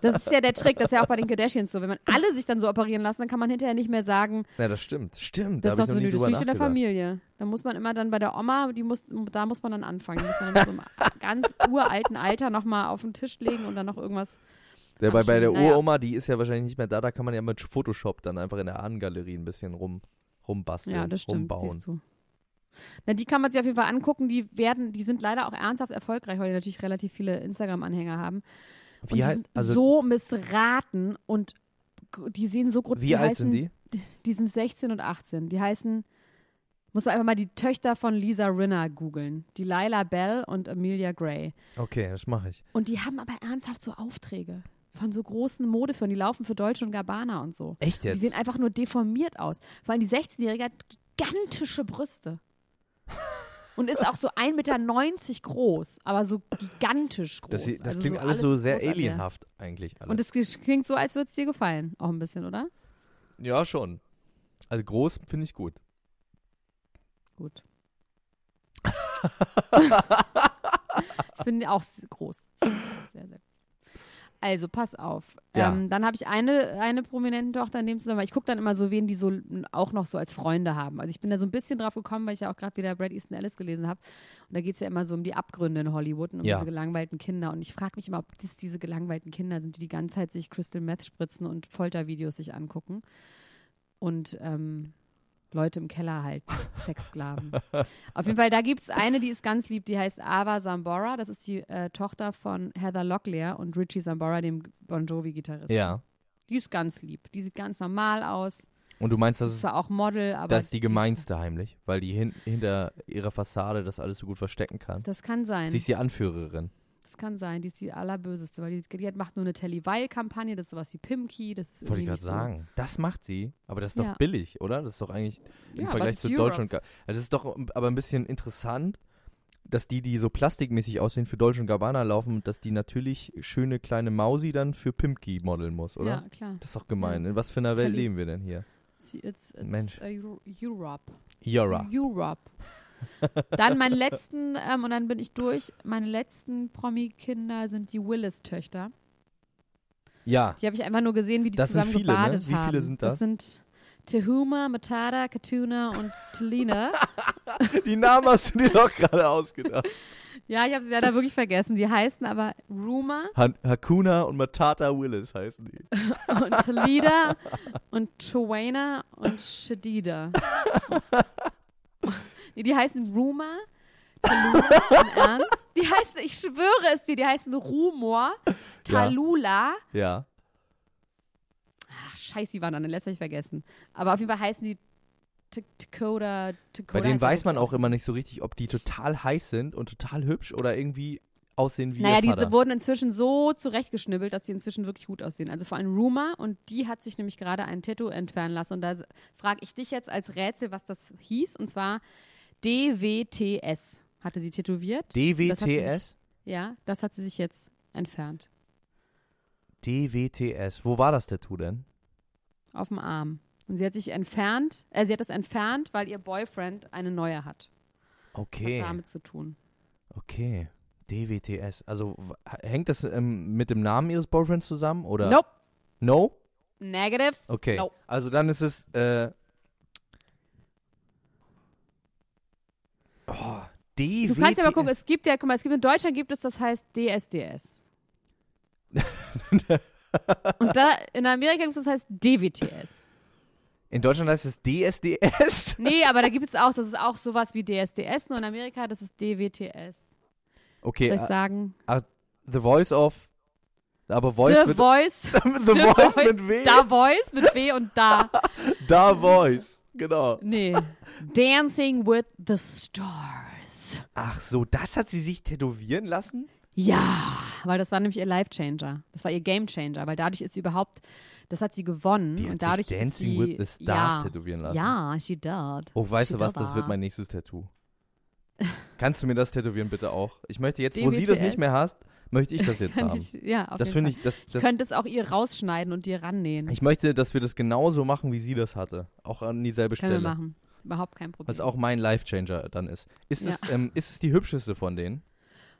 Das ist ja der Trick, das ist ja auch bei den Kardashians so. Wenn man alle sich dann so operieren lassen, dann kann man hinterher nicht mehr sagen, Ja, das stimmt. Stimmt. das da ist doch so das liegt in der. Familie. Da muss man immer dann bei der Oma, die muss, da muss man dann anfangen. Die muss man dann so einem ganz uralten Alter nochmal auf den Tisch legen und dann noch irgendwas. Der, bei, bei der Naja. Uroma, die ist ja wahrscheinlich nicht mehr da, da kann man ja mit Photoshop dann einfach in der Ahnengalerie ein bisschen rum, rumbasteln, Ja, das stimmt, rumbauen. siehst du. Na, die kann man sich auf jeden Fall angucken. Die werden, die sind leider auch ernsthaft erfolgreich, weil die natürlich relativ viele Instagram-Anhänger haben. Und Wie, die sind also, so missraten und die sehen so gut. wie die alt heißen, sind die? Die sind 16 und 18. Die heißen, muss man einfach mal die Töchter von Lisa Rinna googeln. Die Lila Bell und Amelia Gray. Okay, das mache ich. Und die haben aber ernsthaft so Aufträge von so großen Modefirmen. Die laufen für Deutsche und Gabbana und so. Echt Die jetzt? sehen einfach nur deformiert aus. Vor allem die 16-Jährige hat gigantische Brüste. Und ist auch so 1,90 Meter groß, aber so gigantisch groß. das, das Also klingt alles so sehr alienhaft eigentlich. Alles. Und es klingt so, als würde es dir gefallen. Auch ein bisschen, oder? ja, schon. Also groß finde ich gut. Gut. ich bin auch groß. Sehr, sehr groß. Also, pass auf. Ja. Ähm, dann habe ich eine, eine prominenten Tochter in dem Zusammenhang. Ich gucke dann immer so, wen die so auch noch so als Freunde haben. Also ich bin da so ein bisschen drauf gekommen, weil ich ja auch gerade wieder Brad Easton Ellis gelesen habe. Und da geht es ja immer so um die Abgründe in Hollywood und um Ja. diese gelangweilten Kinder. Und ich frage mich immer, ob das diese gelangweilten Kinder sind, die die ganze Zeit sich Crystal Meth spritzen und Foltervideos sich angucken. Und ähm, Leute im Keller halten, Sexsklaven. Auf jeden Fall, da gibt es eine, die ist ganz lieb, die heißt Ava Zambora. Das ist die äh, Tochter von Heather Locklear und Richie Zambora, dem Bon Jovi-Gitarristen. Ja. Die ist ganz lieb. Die sieht ganz normal aus. Und du meinst, das Ist zwar auch Model, aber. das ist die gemeinste heimlich, weil die hin, hinter ihrer Fassade das alles so gut verstecken kann. Das kann sein. Sie ist die Anführerin. Das kann sein. Die ist die allerböseste, weil die, die hat, macht nur eine Telly Weil-Kampagne. Das ist sowas wie Pimki. Das ist Wollte ich gerade nicht sagen. Das macht sie, aber das ist doch Ja. billig, oder? Das ist doch eigentlich im Ja, Vergleich zu Europe. Deutschland. Also das ist doch aber ein bisschen interessant, dass die, die so plastikmäßig aussehen, für Deutsch und Gabbana laufen und dass die natürlich schöne kleine Mausi dann für Pimki modeln muss, So. oder? Ja, klar. Das ist doch gemein. In was für einer Welt Telly- leben wir denn hier? It's, it's, it's Mensch. Euro- Europe. Yara. Europe. Dann meine letzten, ähm, und dann bin ich durch. Meine letzten Promi-Kinder sind die Willis-Töchter. Ja, Die habe ich einfach nur gesehen, wie die Das sind zusammen viele, ne? gebadet Wie haben. viele sind das? Das sind Tehuma, Matada, Katuna und Telina. die Namen hast du dir doch gerade ausgedacht. ja, ich habe sie leider wirklich vergessen. Die heißen aber Ruma Han Hakuna und Matata Willis heißen die. und Talida und Chowana und Shadida. nee, die heißen Ruma, Talula, im Ernst. Die heißen, ich schwöre es dir, die heißen Rumor, Talula. Ja. Ach, scheiße, die waren letzten hab ich vergessen. Aber auf jeden Fall heißen die Dakota, Dakota. Bei denen weiß man auch immer nicht so richtig, ob die total heiß sind und total hübsch oder irgendwie aussehen wie Naja, ihr diese Vater. wurden inzwischen so zurechtgeschnibbelt, dass sie inzwischen wirklich gut aussehen. Also vor allem Rumor und die hat sich nämlich gerade ein Tattoo entfernen lassen. Und da frage ich dich jetzt als Rätsel, was das hieß. Und zwar DWTS hatte sie tätowiert. Das DWTS? sich- Ja, das hat sie sich jetzt entfernt. DWTS. Wo war das Tattoo denn? Auf dem Arm. Und sie hat sich entfernt, äh, sie hat das entfernt, weil ihr Boyfriend eine neue hat. Okay. Hat damit zu tun. Okay. DWTS. Also hängt das ähm, mit dem Namen ihres Boyfriends zusammen? Oder? Nope. No? Negative. Okay. Nope. Also dann ist es äh, oh, DWTS. Du kannst ja mal gucken, es gibt ja, guck mal, es gibt in Deutschland gibt es, das heißt DSDS. Und da in Amerika gibt es das heißt DWTS. In Deutschland heißt es DSDS. Nee, aber da gibt es auch, das ist auch sowas wie DSDS, nur in Amerika, das ist DWTS. Okay, Soll ich äh, sagen? The Voice of. Aber Voice The mit. Voice. The, The Voice, mit W. Da Voice mit W und da. Da Voice. Genau. Nee. Dancing with the Stars. Ach so, das hat sie sich tätowieren lassen? Ja, weil das war nämlich ihr Life Changer. Das war ihr Game Changer, weil dadurch ist sie überhaupt, das hat sie gewonnen Die hat und dadurch sich Dancing sie, with the Stars ja, tätowieren lassen. Ja, she did. Oh, weißt She du was? Das wird mein nächstes Tattoo. Kannst du mir das tätowieren bitte auch? Ich möchte jetzt, wo sie das nicht mehr hast, möchte ich das jetzt haben. ich, ja, auf Das finde ich, das, Ich das, könnte es auch ihr rausschneiden und dir rannähen. ich möchte, dass wir das genauso machen, wie sie das hatte. Auch an dieselbe Können wir Stelle. machen. Ist überhaupt kein Problem. Was auch mein Life-Changer dann ist. Ist, Ja. es, ähm, ist es die hübscheste von denen?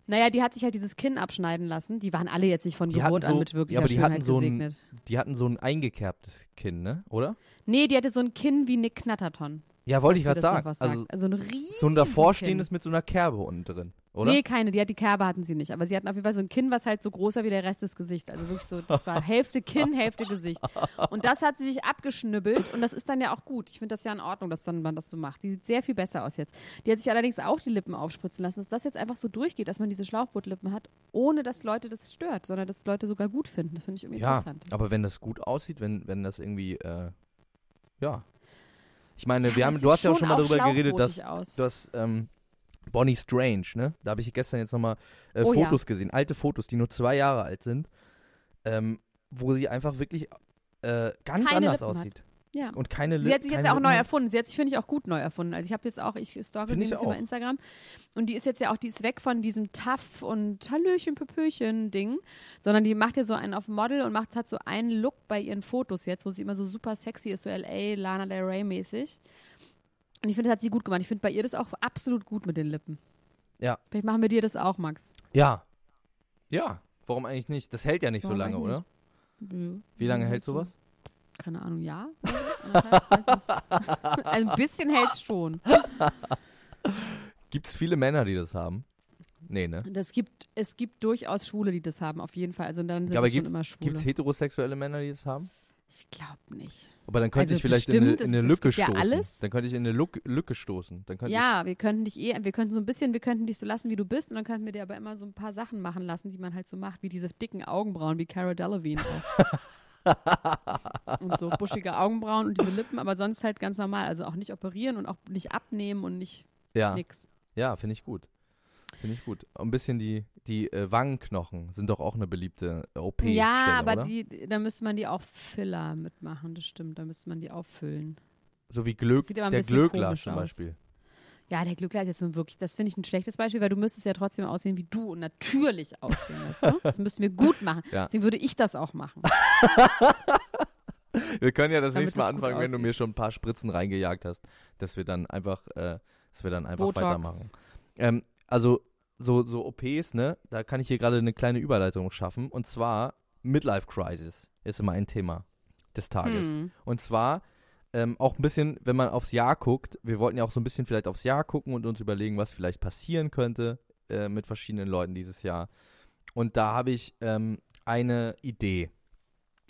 Naja, die hat sich halt dieses Kinn abschneiden lassen. Die waren alle jetzt nicht von Die Geburt hatten an so- mit wirklicher ja, aber die hatten so ein- gesegnet. Die hatten so ein eingekerbtes Kinn, ne? Oder? Nee, die hatte so ein Kinn wie Nick Knatterton. Ja, wollte ich gerade noch sagen. Also also ein riesen so ein davor Kinn. mit so einer Kerbe unten drin, oder? Nee, keine. Die, hat die Kerbe hatten sie nicht. Aber sie hatten auf jeden Fall so ein Kinn, was halt so groß war wie der Rest des Gesichts. Also wirklich so, das war Hälfte Kinn, Hälfte Gesicht. Und das hat sie sich abgeschnibbelt und das ist dann ja auch gut. Ich finde das ja in Ordnung, dass dann man das so macht. Die sieht sehr viel besser aus jetzt. Die hat sich allerdings auch die Lippen aufspritzen lassen, dass das jetzt einfach so durchgeht, dass man diese Schlauchbootlippen hat, ohne dass Leute das stört, sondern dass Leute sogar gut finden. Das finde ich irgendwie Ja, interessant. aber wenn das gut aussieht, wenn, wenn das irgendwie, äh, ja. Ich meine, Ja, wir haben, du hast ja auch schon mal darüber geredet, dass, aus. dass ähm, Bonnie Strange, ne? Da habe ich gestern jetzt nochmal äh, Oh ja. Fotos gesehen, alte Fotos, die nur zwei Jahre alt sind, ähm, wo sie einfach wirklich äh, ganz Keine anders Lippen hat. aussieht. Ja. Und keine Lippen. Sie hat sich jetzt ja auch neu Lippen. erfunden. Sie hat sich, finde ich, auch gut neu erfunden. Also ich habe jetzt auch, ich stalke sie ein bisschen bei. Instagram. Und die ist jetzt ja auch, die ist weg von diesem Tough und Hallöchen, Pöpöchen Ding, sondern die macht ja so einen auf Model und macht, hat so einen Look bei ihren Fotos jetzt, wo sie immer so super sexy ist, so L.A., Lana Del Rey mäßig. Und ich finde, das hat sie gut gemacht. Ich finde bei ihr das auch absolut gut mit den Lippen. Ja. Vielleicht machen wir dir das auch, Max. Ja. Ja. Warum eigentlich nicht? Das hält ja nicht so Warum lange, eigentlich oder? Mhm. Wie lange hält sowas? Keine Ahnung, ja? Also ein bisschen hält es schon. Gibt es viele Männer, die das haben? Nee, ne? Das gibt, es gibt durchaus Schwule, die das haben, auf jeden Fall. Also dann sind Ja, aber das schon immer Schwule. gibt's heterosexuelle Männer, die das haben? Ich glaube nicht. Aber dann könnte Also ich vielleicht in eine, bestimmt, in eine es- es Lücke gibt ja stoßen. alles. Dann könnte ich in eine Lück, Lücke stoßen. Dann Ja, wir könnten dich eh, wir könnten so ein bisschen, wir könnten dich so lassen, wie du bist, und dann könnten wir dir aber immer so ein paar Sachen machen lassen, die man halt so macht, wie diese dicken Augenbrauen, wie Cara Delevingne auch. und so buschige Augenbrauen und diese Lippen, aber sonst halt ganz normal. Also auch nicht operieren und auch nicht abnehmen und nicht ich, ja, nix. ja finde ich gut. Finde ich gut. Ein bisschen die, die äh, Wangenknochen sind doch auch eine beliebte OP-Stelle, Ja, aber oder? die, da müsste man die auch Filler mitmachen, das stimmt. Da müsste man die auffüllen. so wie Glück, der Glöckler zum aus. Beispiel. Ja, der Glückler ist jetzt nun wirklich, das finde ich ein schlechtes Beispiel, weil du müsstest ja trotzdem aussehen wie du und natürlich aussehen, weißt du? Das müssten wir gut machen. Ja. Deswegen würde ich das auch machen. Wir können ja das Damit nächste Mal anfangen, wenn du mir schon ein paar Spritzen reingejagt hast, dass wir dann einfach, äh, dass wir dann einfach Botox. weitermachen. Ähm, also so, so OPs, ne, da kann ich hier gerade eine kleine Überleitung schaffen. Und zwar Midlife Crisis ist immer ein Thema des Tages. Hm. Und zwar ähm, auch ein bisschen, wenn man aufs Jahr guckt, wir wollten ja auch so ein bisschen vielleicht aufs Jahr gucken und uns überlegen, was vielleicht passieren könnte äh, mit verschiedenen Leuten dieses Jahr. Und da habe ich ähm, eine Idee.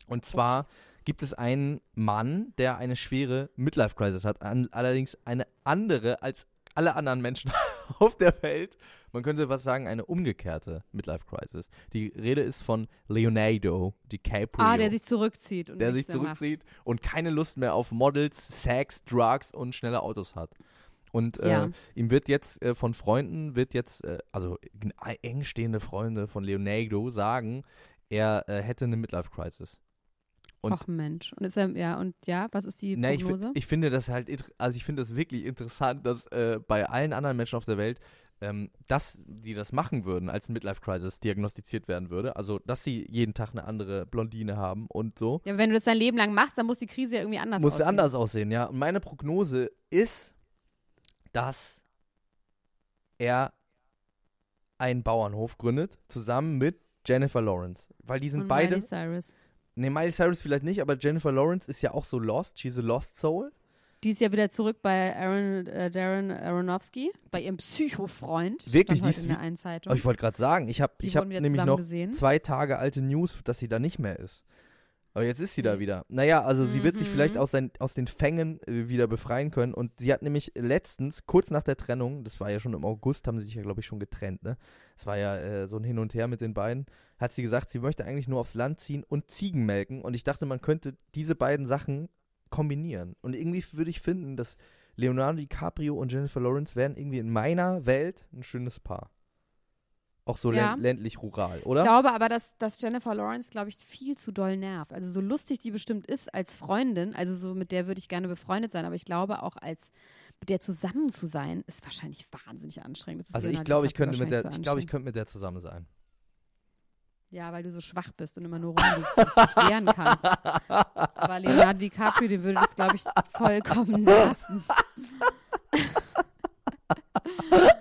Und zwar gibt es einen Mann, der eine schwere Midlife-Crisis hat, an, allerdings eine andere als alle anderen Menschen auf der Welt. Man könnte was sagen, eine umgekehrte Midlife-Crisis. Die Rede ist von Leonardo DiCaprio Ah, der sich zurückzieht. Und der sich mehr macht. zurückzieht und keine Lust mehr auf Models, Sex, Drugs und schnelle Autos hat. Und äh, Ja. ihm wird jetzt äh, von Freunden, wird jetzt, äh, also äh, engstehende Freunde von Leonardo sagen, er äh, hätte eine Midlife-Crisis. Und- Och Mensch. Und ist er, ja, und ja, was ist die ich, fi- Prognose? ich finde das halt, also ich finde das wirklich interessant, dass äh, bei allen anderen Menschen auf der Welt, ähm, dass die das machen würden, als Midlife-Crisis diagnostiziert werden würde. Also, dass sie jeden Tag eine andere Blondine haben und so. ja, wenn du das dein Leben lang machst, dann muss die Krise ja irgendwie anders Muss aussehen. anders aussehen, ja. Und meine Prognose ist, dass er einen Bauernhof gründet, zusammen mit Jennifer Lawrence. Weil die sind Und beide. Miley Cyrus. Ne, Miley Cyrus vielleicht nicht, aber Jennifer Lawrence ist ja auch so lost. She's a lost soul. Die ist ja wieder zurück bei Aaron, äh, Darren Aronofsky, bei ihrem Psychofreund. Wirklich, die ist in der. Aber ich wollte gerade sagen, ich habe hab nämlich noch gesehen. zwei Tage alte News, dass sie da nicht mehr ist. Aber jetzt ist sie da Mhm. wieder. Naja, also sie wird sich Mhm. vielleicht aus, sein, aus den Fängen äh, wieder befreien können. Und sie hat nämlich letztens, kurz nach der Trennung, das war ja schon im August, haben sie sich ja, glaube ich, schon getrennt, ne? Es war ja äh, so ein Hin und Her mit den beiden. Hat sie gesagt, sie möchte eigentlich nur aufs Land ziehen und Ziegen melken. Und ich dachte, man könnte diese beiden Sachen kombinieren. Und irgendwie würde ich finden, dass Leonardo DiCaprio und Jennifer Lawrence wären irgendwie in meiner Welt ein schönes Paar. Auch so Ja. länd- ländlich-rural, Ich oder? glaube aber, dass, dass Jennifer Lawrence, glaube ich, viel zu doll nervt. Also so lustig die bestimmt ist als Freundin, also so mit der würde ich gerne befreundet sein, aber ich glaube auch als mit der zusammen zu sein, ist wahrscheinlich wahnsinnig anstrengend. Also ich glaube, ich könnte mit der, ich glaube, ich könnte mit der zusammen sein. Ja, weil du so schwach bist und immer nur rumliegst und dich wehren kannst. Aber Leonardo DiCaprio, den würde das, glaube ich, vollkommen nerven.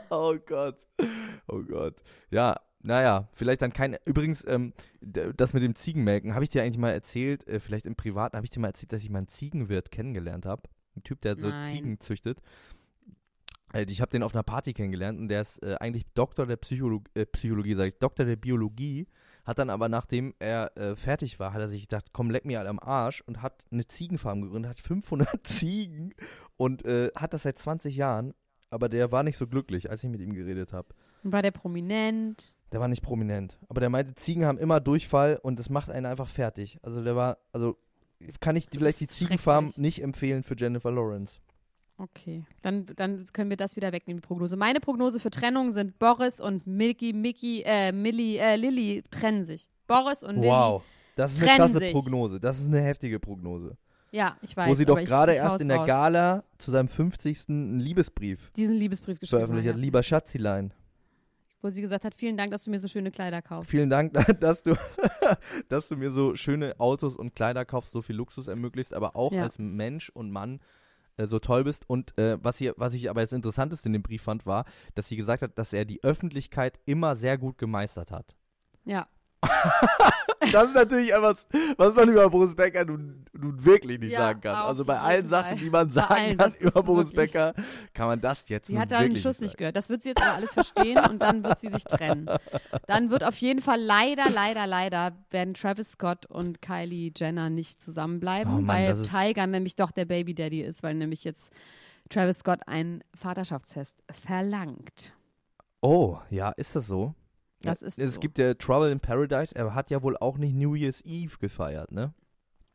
Oh Gott. Oh Gott. Ja, naja, vielleicht dann kein. Übrigens, ähm, das mit dem Ziegenmelken, habe ich dir eigentlich mal erzählt, äh, vielleicht im Privaten, habe ich dir mal erzählt, dass ich mal einen Ziegenwirt kennengelernt habe. Ein Typ, der so Nein. Ziegen züchtet. Äh, ich habe den auf einer Party kennengelernt und der ist äh, eigentlich Doktor der Psycholo äh, Psychologie, sage ich, Doktor der Biologie. Hat dann aber, nachdem er äh, fertig war, hat er sich gedacht, komm, leck mir alle am Arsch und hat eine Ziegenfarm gegründet, hat 500 Ziegen und hat das seit 20 Jahren. Aber der war nicht so glücklich, als ich mit ihm geredet habe. War der prominent? Der war nicht prominent. Aber der meinte, Ziegen haben immer Durchfall und das macht einen einfach fertig. Also der war, also kann ich vielleicht die Ziegenfarm nicht empfehlen für Jennifer Lawrence. Okay, dann, dann können wir das wieder wegnehmen, die Prognose. Meine Prognose für Trennung sind Boris und Milky, Mickey, äh, Millie, äh, Lilly trennen sich. Boris und Lilly. Wow. Das ist eine krasse sich. Prognose. Das ist eine heftige Prognose. Ja, ich weiß. Wo sie doch gerade erst in der. Gala zu seinem 50. einen Liebesbrief diesen Liebesbrief geschrieben veröffentlicht hat. Lieber Schatzilein. Wo sie gesagt hat, vielen Dank, dass du mir so schöne Kleider kaufst. Vielen Dank, dass du, dass du mir so schöne Autos und Kleider kaufst, so viel Luxus ermöglicht, aber auch Ja. als Mensch und Mann äh, so toll bist. Und äh, was, hier, was ich aber das Interessanteste in dem Brief fand, war, dass sie gesagt hat, dass er die Öffentlichkeit immer sehr gut gemeistert hat. Ja, Das ist natürlich etwas, was man über Boris Becker nun, nun wirklich nicht Ja, sagen kann. Also bei allen Sachen, die man sagen allen, kann über Boris wirklich- Becker, kann man das jetzt sie nun hat da den wirklich Schuss nicht nicht gehört. Das wird sie jetzt aber alles verstehen und dann wird sie sich trennen. Dann wird auf jeden Fall leider, leider, leider werden Travis Scott und Kylie Jenner nicht zusammenbleiben, Oh Mann, weil Tiger nämlich doch der Baby Daddy ist, weil nämlich jetzt Travis Scott einen Vaterschaftstest verlangt. Oh, ja, ist das so? Das ja, ist Es so. gibt ja Trouble in Paradise, er hat ja wohl auch nicht New Year's Eve gefeiert, ne?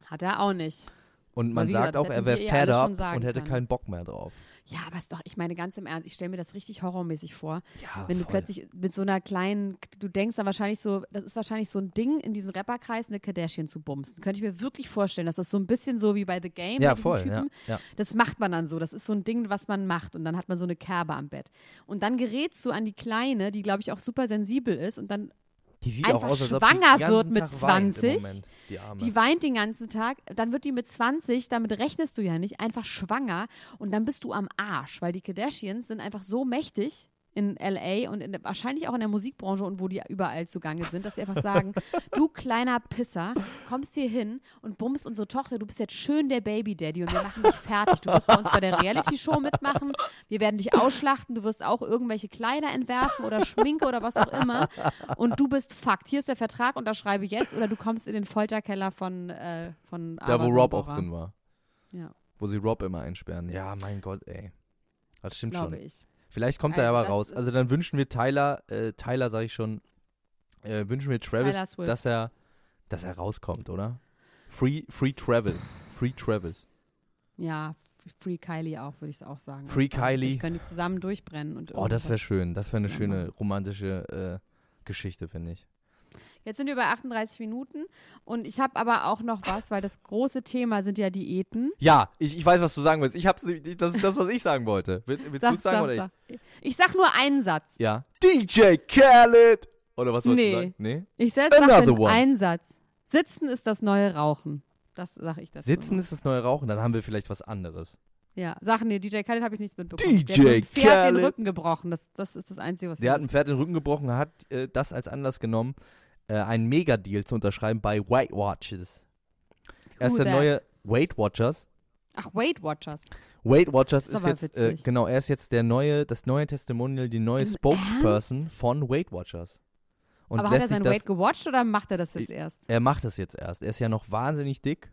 Hat er auch nicht. Und man sagt gesagt, auch, er wäre fed up und hätte können. keinen Bock mehr drauf. Ja, aber ist doch, ich meine ganz im Ernst, ich stelle mir das richtig horrormäßig vor. Ja, wenn du voll. plötzlich mit so einer kleinen, du denkst dann wahrscheinlich so, das ist wahrscheinlich so ein Ding in diesen Rapperkreis, eine Kardashian zu bumsen. Könnte ich mir wirklich vorstellen, dass das so ein bisschen so wie bei The Game, Ja, voll, Typen, ja, ja. das macht man dann so. Das ist so ein Ding, was man macht und dann hat man so eine Kerbe am Bett. Und dann gerätst du an die Kleine, die glaube ich auch super sensibel ist und dann einfach auch aus, als ob schwanger wird mit Tag weint im 20. Moment, die Arme. Die weint den ganzen Tag, dann wird die mit 20, damit rechnest du ja nicht, einfach schwanger. Und dann bist du am Arsch, weil die Kardashians sind einfach so mächtig in LA und in, wahrscheinlich auch in der Musikbranche und wo die überall zugange sind, dass sie einfach sagen, du kleiner Pisser, kommst hier hin und bummst unsere Tochter, du bist jetzt schön der Baby Daddy und wir machen dich fertig. Du wirst bei uns bei der Reality Show mitmachen, wir werden dich ausschlachten, du wirst auch irgendwelche Kleider entwerfen oder Schminke oder was auch immer und du bist fucked. Hier ist der Vertrag, unterschreibe jetzt oder du kommst in den Folterkeller von äh, von da, wo Ava Rob auch drin war. Ja, Wo sie Rob immer einsperren. Ja, mein Gott, ey. Das stimmt schon. glaube ich. Vielleicht kommt er Also aber das raus. Also dann wünschen wir Tyler, äh, Tyler sage ich schon, äh, wünschen wir Travis, dass er, dass er rauskommt, oder? Free, free Travis. Free Travis. Ja, Free Kylie auch, würde ich es auch sagen. Free war- Kylie. Ich könnte die zusammen durchbrennen. Und Oh, das wäre schön. Das wäre eine schöne machen. romantische äh, Geschichte, finde ich. Jetzt sind wir bei 38 Minuten und ich habe aber auch noch was, weil das große Thema sind ja Diäten. Ja, ich, ich weiß, was du sagen willst. Ich hab's, das ist das, was ich sagen wollte. Willst, willst du es sagen sag, oder ich? sag. Ich sag nur einen Satz. Ja. DJ Khaled! Oder was wolltest Nee. du sagen? Nee. Ich selbst sage einen Satz. Sitzen ist das neue Rauchen. Das sage ich dazu. Sitzen immer. ist das neue Rauchen, dann haben wir vielleicht was anderes. Ja, Sachen, nee, DJ Khaled habe ich nichts mitbekommen. DJ Der hat Pferd den Khaled. Rücken gebrochen. Das, das ist das Einzige, was Der hat ein. Pferd den Rücken gebrochen, hat äh, das als Anlass genommen, äh, einen Megadeal zu unterschreiben bei Weight Watchers. Er ist der neue Weight Watchers. Ach, Weight Watchers. Weight Watchers Ist ist, jetzt äh, genau, er ist jetzt der neue, das neue Testimonial, die neue Im Spokesperson von Weight Watchers. Und Aber hat er sein das, Weight gewatcht oder macht er das jetzt erst? er macht es jetzt erst. Er ist ja noch wahnsinnig dick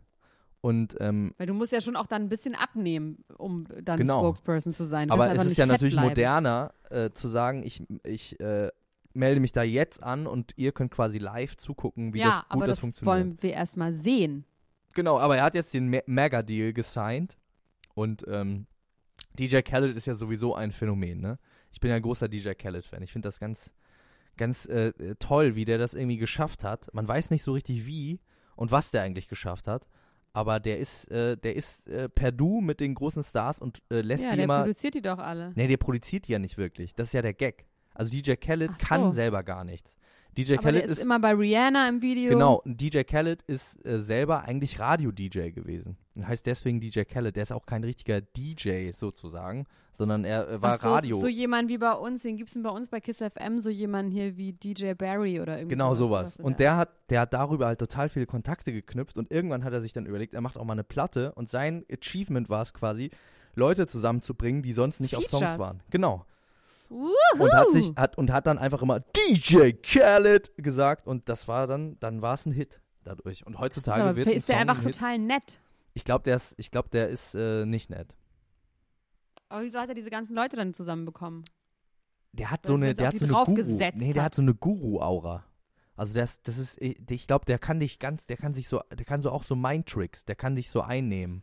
und ähm, Weil du musst ja schon auch dann ein bisschen abnehmen, um dann Genau. Spokesperson zu sein. Du aber es ist ja natürlich bleiben. moderner äh, zu sagen, ich ich äh, melde mich da jetzt an und ihr könnt quasi live zugucken, wie ja, das gut aber das das funktioniert. wollen wir erstmal sehen. Genau, aber er hat jetzt den Me- Mega-Deal gesigned und ähm, DJ Khaled ist ja sowieso ein Phänomen, ne? Ich bin ja ein großer DJ Khaled-Fan. Ich finde das ganz, ganz äh, äh, toll, wie der das irgendwie geschafft hat. Man weiß nicht so richtig wie und was der eigentlich geschafft hat, aber der ist, äh, der ist äh, per Du mit den großen Stars und äh, lässt Ja, die der immer. produziert die doch alle. Nee, der produziert die ja nicht wirklich. Das ist ja der Gag. Also DJ Khaled so. kann selber gar nichts. DJ Aber Khaled der ist, immer bei Rihanna im Video. Genau, DJ Khaled ist äh, selber eigentlich Radio-DJ gewesen. Heißt deswegen DJ Khaled. Der ist auch kein richtiger DJ sozusagen, sondern er äh, war Ach so, Radio. Ist so jemand wie bei uns, wen gibt es denn bei uns bei Kiss FM? So jemanden hier wie DJ Barry oder irgendwie genau sowas. Und der hat, der hat darüber halt total viele Kontakte geknüpft und irgendwann hat er sich dann überlegt, er macht auch mal eine Platte und sein Achievement war es quasi, Leute zusammenzubringen, die sonst nicht auf Songs Features. waren. Genau. Und hat sich, hat, und hat dann einfach immer DJ Khaled gesagt und das war dann, dann war es ein Hit dadurch. Und Das ist, heutzutage aber, wird ist der einfach ein total nett. Ich glaube, der ist, ich glaube, der ist äh, nicht nett. Aber wieso hat er diese ganzen Leute dann zusammenbekommen? Der hat Weil so eine, der hat so eine Guru. Nee, der hat. hat so eine Guru-Aura. Also das, das ist, ich glaube, der kann dich ganz, der kann sich so, der kann so auch so Mind-Tricks, der kann dich so einnehmen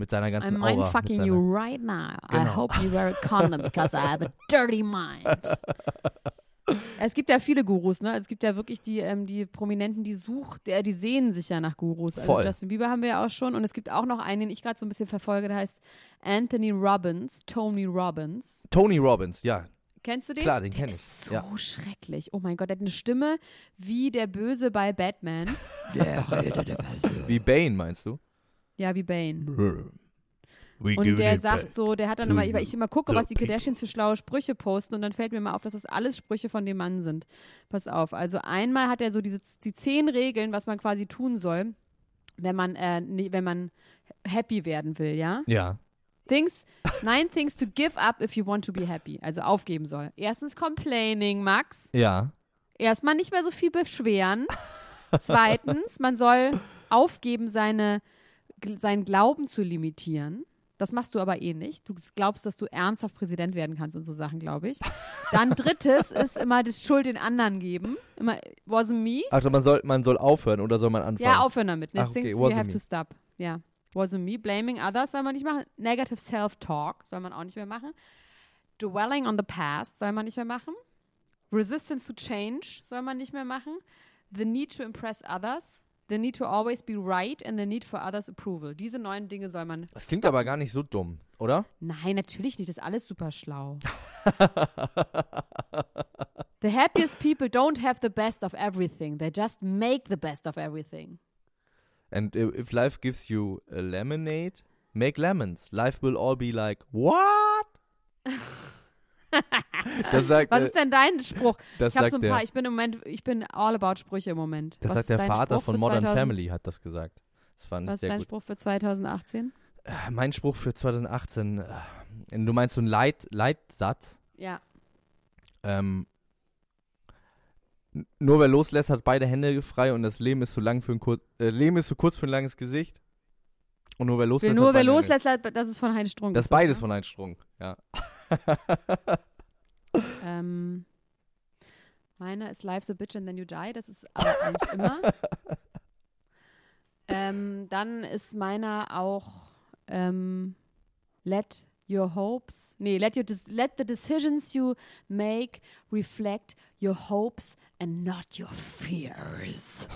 mit seiner ganzen I'm Aura. mindfucking seiner, you right now. I Genau. hope you wear a condom because I have a dirty mind. Es gibt ja viele Gurus, ne? Es gibt ja wirklich die, ähm, die Prominenten, die sucht, der, die sehen sich ja nach Gurus. Also Voll. Justin Bieber haben wir ja auch schon. Und es gibt auch noch einen, den ich gerade so ein bisschen verfolge, der heißt Anthony Robbins, Tony Robbins. Tony Robbins, ja. Kennst du den? Klar, den der kenn ich, ist so ja. schrecklich. Oh mein Gott, der hat eine Stimme wie der Böse bei Batman. Wie Bane, meinst du? Ja, wie Bane. We Und der sagt so, der hat dann immer, weil ich immer gucke, was die Kardashians für schlaue Sprüche posten und dann fällt mir mal auf, dass das alles Sprüche von dem Mann sind. Pass auf. Also einmal hat er so diese die zehn Regeln, was man quasi tun soll, wenn man äh, wenn man happy werden will, ja? Ja. Things, nine things to give up if you want to be happy. Also aufgeben soll. Erstens complaining, Max. Ja. Erstmal nicht mehr so viel beschweren. Zweitens, man soll aufgeben, seine, seinen Glauben zu limitieren. Das machst du aber eh nicht. Du glaubst, dass du ernsthaft Präsident werden kannst und so Sachen, glaube ich. Dann drittes ist immer das Schuld den anderen geben. Immer, wasn't me. Also man soll, man soll aufhören oder soll man anfangen? Ja, aufhören damit. Ne? Ach, okay, Things you have me. to stop. Ja. Wasn't me. Blaming others soll man nicht machen. Negative self-talk soll man auch nicht mehr machen. Dwelling on the past soll man nicht mehr machen. Resistance to change soll man nicht mehr machen. The need to impress others. The need to always be right and the need for others approval. Diese neun Dinge soll man. Das klingt aber gar nicht so dumm, oder? Nein, natürlich nicht. Das ist alles super schlau. the happiest people don't have the best of everything. They just make the best of everything. And if life gives you a lemonade, make lemons. Life will all be like, what? das sagt, Was ist denn dein Spruch? ich habe so ein der, paar, ich bin im Moment, ich bin all about Sprüche im Moment. das Was sagt der Vater Spruch von Modern 2000 Family, hat das gesagt. Das fand Was ist dein gut. Spruch für 2018? Mein Spruch für 2018, äh, du meinst so einen Leit, Leitsatz? Ja. Ähm, nur wer loslässt, hat beide Hände frei und das Leben ist zu lang für ein kurz, äh, Leben ist zu kurz für ein langes Gesicht. Und nur wer loslässt, nur hat wer beide Hände. loslässt, das ist von Heinz Strunk. Das ist ist beides ne? von Heinz Strunk, ja. Ähm, meiner ist Life's a bitch and then you die. Das ist aber eigentlich immer. Ähm, dann ist meiner auch, ähm, Let your hopes, nee, let, your let the decisions you make reflect your hopes and not your fears.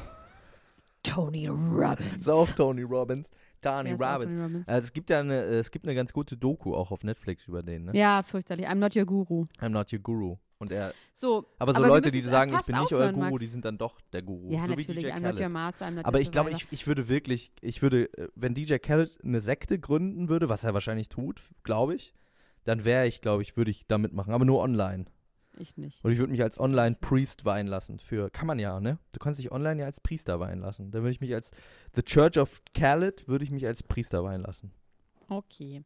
Tony Robbins. Ist auch Tony Robbins. Tony Ja, Robbins. Also es gibt ja eine, äh, es gibt eine ganz gute Doku auch auf Netflix über den, ne? Ja, fürchterlich. I'm not your guru. I'm not your guru. Und er, So, aber so Aber Leute, die sagen, ich bin nicht euer Guru, Max. die sind dann doch der Guru. ja, so natürlich. DJ I'm not your master, I'm not Aber your ich glaube, ich, ich würde wirklich, ich würde, äh, wenn DJ Khaled eine Sekte gründen würde, was er wahrscheinlich tut, glaube ich, dann wäre ich, glaube ich, würde ich da mitmachen, aber nur online. Ich nicht. Und ich würde mich als Online-Priest weihen lassen. Für, kann man ja, ne? Du kannst dich online ja als Priester weihen lassen. Da würde ich mich als The Church of Khaled, würde ich mich als Priester weihen lassen. Okay,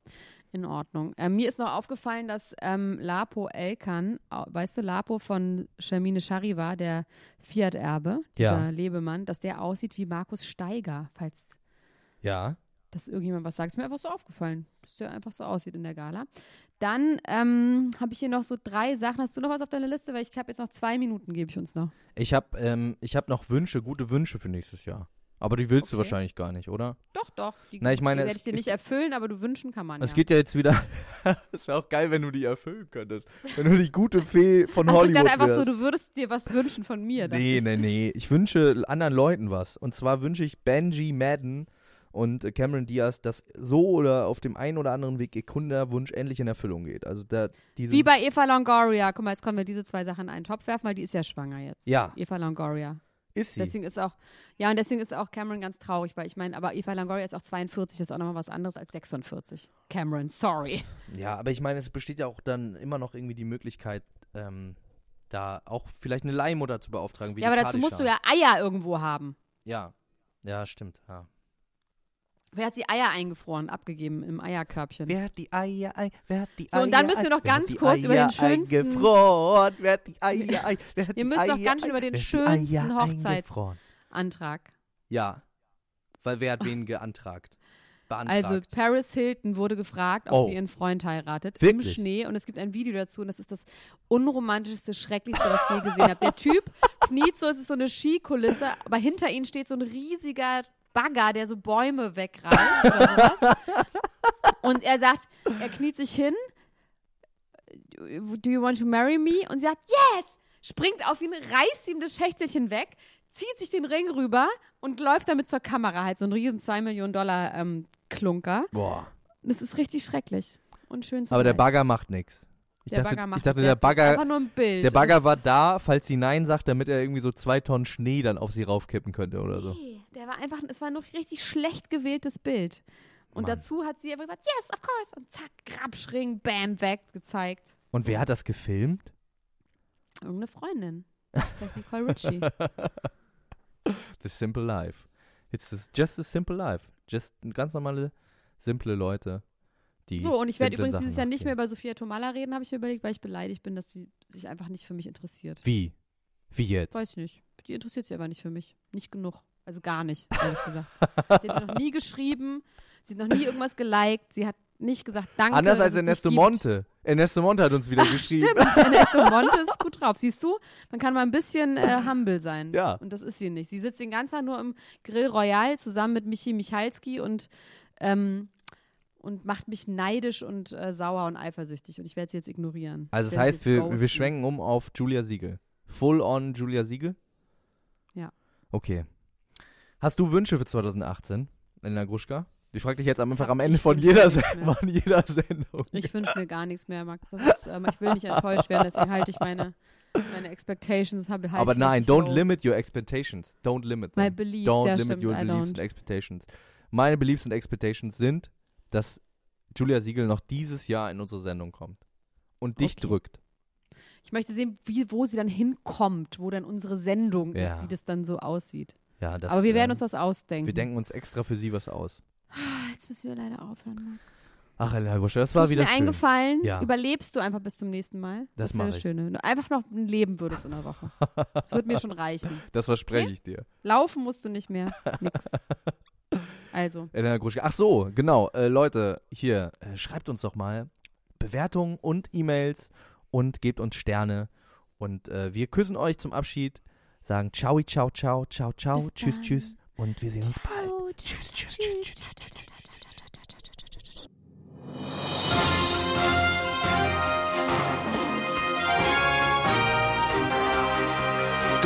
in Ordnung. Ähm, mir ist noch aufgefallen, dass ähm, Lapo Elkan, weißt du, Lapo von Shermine Chariva, der Fiat-Erbe, dieser Ja. Lebemann, dass der aussieht wie Markus Steiger, falls Ja. das irgendjemand was sagt. Ist mir einfach so aufgefallen, dass der einfach so aussieht in der Gala. Dann ähm, habe ich hier noch so drei Sachen. Hast du noch was auf deiner Liste? Weil ich habe jetzt noch zwei Minuten, gebe ich uns noch. Ich habe ähm, ich hab noch Wünsche, gute Wünsche für nächstes Jahr. Aber die willst du Okay. wahrscheinlich gar nicht, oder? Doch, doch. Die, Na, ich meine, die werde ich dir nicht erfüllen, aber du wünschen kann man Es ja. geht ja jetzt wieder. Es wäre auch geil, wenn du die erfüllen könntest. Wenn du die gute Fee von ich Hollywood dachte einfach so, wärst. du würdest dir was wünschen von mir. Nee, ich. nee, nee. Ich wünsche anderen Leuten was. Und zwar wünsche ich Benji Madden und äh, Cameron Diaz, dass so oder auf dem einen oder anderen Weg ihr Kundenwunsch endlich in Erfüllung geht. Also da Wie bei Eva Longoria. Guck mal, jetzt können wir diese zwei Sachen in einen Topf werfen, weil die ist ja schwanger jetzt. Ja, Eva Longoria. ist sie. Deswegen ist auch, ja, und deswegen ist auch Cameron ganz traurig, weil ich meine, aber Eva Longoria ist auch 42, das ist auch nochmal was anderes als 46. Cameron, sorry. Ja, aber ich meine, es besteht ja auch dann immer noch irgendwie die Möglichkeit, ähm, da auch vielleicht eine Leihmutter zu beauftragen. Wie ja, aber dazu musst du ja Eier irgendwo haben. Ja, ja, stimmt. Ja. Wer hat die Eier eingefroren, abgegeben im Eierkörbchen? Wer hat die Eier ein? Wer hat die So, und dann müssen wir noch wer hat ganz die kurz über den Eier schönsten- Eingefroren? Wer hat die Eier ein? Wer hat Wir die müssen doch Eier ganz schön ein- über den wer hat die schönsten Eier Hochzeits- eingefroren? Antrag. Ja, weil wer hat wen geantragt? Beantragt. Also Paris Hilton wurde gefragt, ob Oh. sie ihren Freund heiratet Wirklich? im Schnee und es gibt ein Video dazu und das ist das unromantischste, schrecklichste, was ich je gesehen habe. Der Typ kniet so, es ist so eine Skikulisse, aber hinter ihnen steht so ein riesiger Bagger, der so Bäume wegreißt oder sowas. Und er sagt, er kniet sich hin, do you want to marry me? Und sie sagt, yes! Springt auf ihn, reißt ihm das Schächtelchen weg, zieht sich den Ring rüber und läuft damit zur Kamera, halt so ein riesen 2 Millionen Dollar ähm, Klunker. Boah. Das ist richtig schrecklich und schön zu Aber der Bagger macht nichts. Ich der dachte, Bagger macht ich dachte sehr der. Bagger, einfach nur ein Bild. der Bagger war da, falls sie Nein sagt, damit er irgendwie so zwei Tonnen Schnee dann auf sie raufkippen könnte oder so. Nee, der war einfach, es war noch richtig schlecht gewähltes Bild. Und Mann. dazu hat sie einfach gesagt, yes, of course. Und zack, Grabschring, bam, weg, gezeigt. Und wer hat das gefilmt? Irgendeine Freundin. Vielleicht Nicole Ritchie. The Simple Life. It's just, just a simple life. Just ganz normale, simple Leute, die. So, und ich werde übrigens Sachen dieses Jahr nicht mehr über Sophia Tomala reden, habe ich mir überlegt, weil ich beleidigt bin, dass sie sich einfach nicht für mich interessiert. Wie? Wie jetzt? Weiß ich nicht. Die interessiert sich aber nicht für mich. Nicht genug. Also gar nicht, ehrlich gesagt. sie hat mir noch nie geschrieben, sie hat noch nie irgendwas geliked, sie hat nicht gesagt, danke. Anders als Ernesto. Monte. Ernesto Monte hat uns wieder geschrieben. Stimmt, Ernesto Monte ist gut drauf. Siehst du, man kann mal ein bisschen äh, humble sein. Ja. Und das ist sie nicht. Sie sitzt den ganzen Tag nur im Grill Royal zusammen mit Michi Michalski und, ähm, und macht mich neidisch und äh, sauer und eifersüchtig. Und ich werde sie jetzt ignorieren. Also das heißt, wir, wir schwenken um auf Julia Siegel. Full on Julia Siegel? Ja. Okay. Hast du Wünsche für 2018, Elena Gruschka? Ich frage dich jetzt einfach hab- am Ende von jeder, von jeder Sendung. Ich wünsche mir gar nichts mehr, Max. Ist, ähm, ich will nicht enttäuscht werden, deswegen halte ich meine, meine Expectations. Habe, halte Aber nein, don't low. limit your expectations. Don't limit them. My beliefs, Don't ja, limit stimmt, your I beliefs don't. and expectations. Meine Beliefs und Expectations sind, dass Julia Siegel noch dieses Jahr in unsere Sendung kommt. Und dich Okay. drückt. Ich möchte sehen, wie, wo sie dann hinkommt, wo dann unsere Sendung ist, Ja. wie das dann so aussieht. Ja, das, Aber wir werden ähm, uns was ausdenken. Wir denken uns extra für sie was aus. Ah, Jetzt müssen wir leider aufhören, Max. Ach, Elena Gruschka, das War war wieder mir schön. eingefallen, Ja. überlebst du einfach bis zum nächsten Mal. Das wäre mach das. Schöne. Einfach noch ein Leben würdest in der Woche. Das wird mir schon reichen. Das verspreche ich dir. Laufen musst du nicht mehr. Nix. Also, Elena Gruschka. Ach so, genau. Äh, Leute, hier, äh, schreibt uns doch mal Bewertungen und E-Mails und gebt uns Sterne. Und äh, wir küssen euch zum Abschied, sagen ciao, ciao, ciao, ciao, ciao, Bis tschüss, dann. tschüss. Und wir sehen uns bald. ciao, Tschüss, tschüss, tschüss, tschüss, tschüss, tschüss.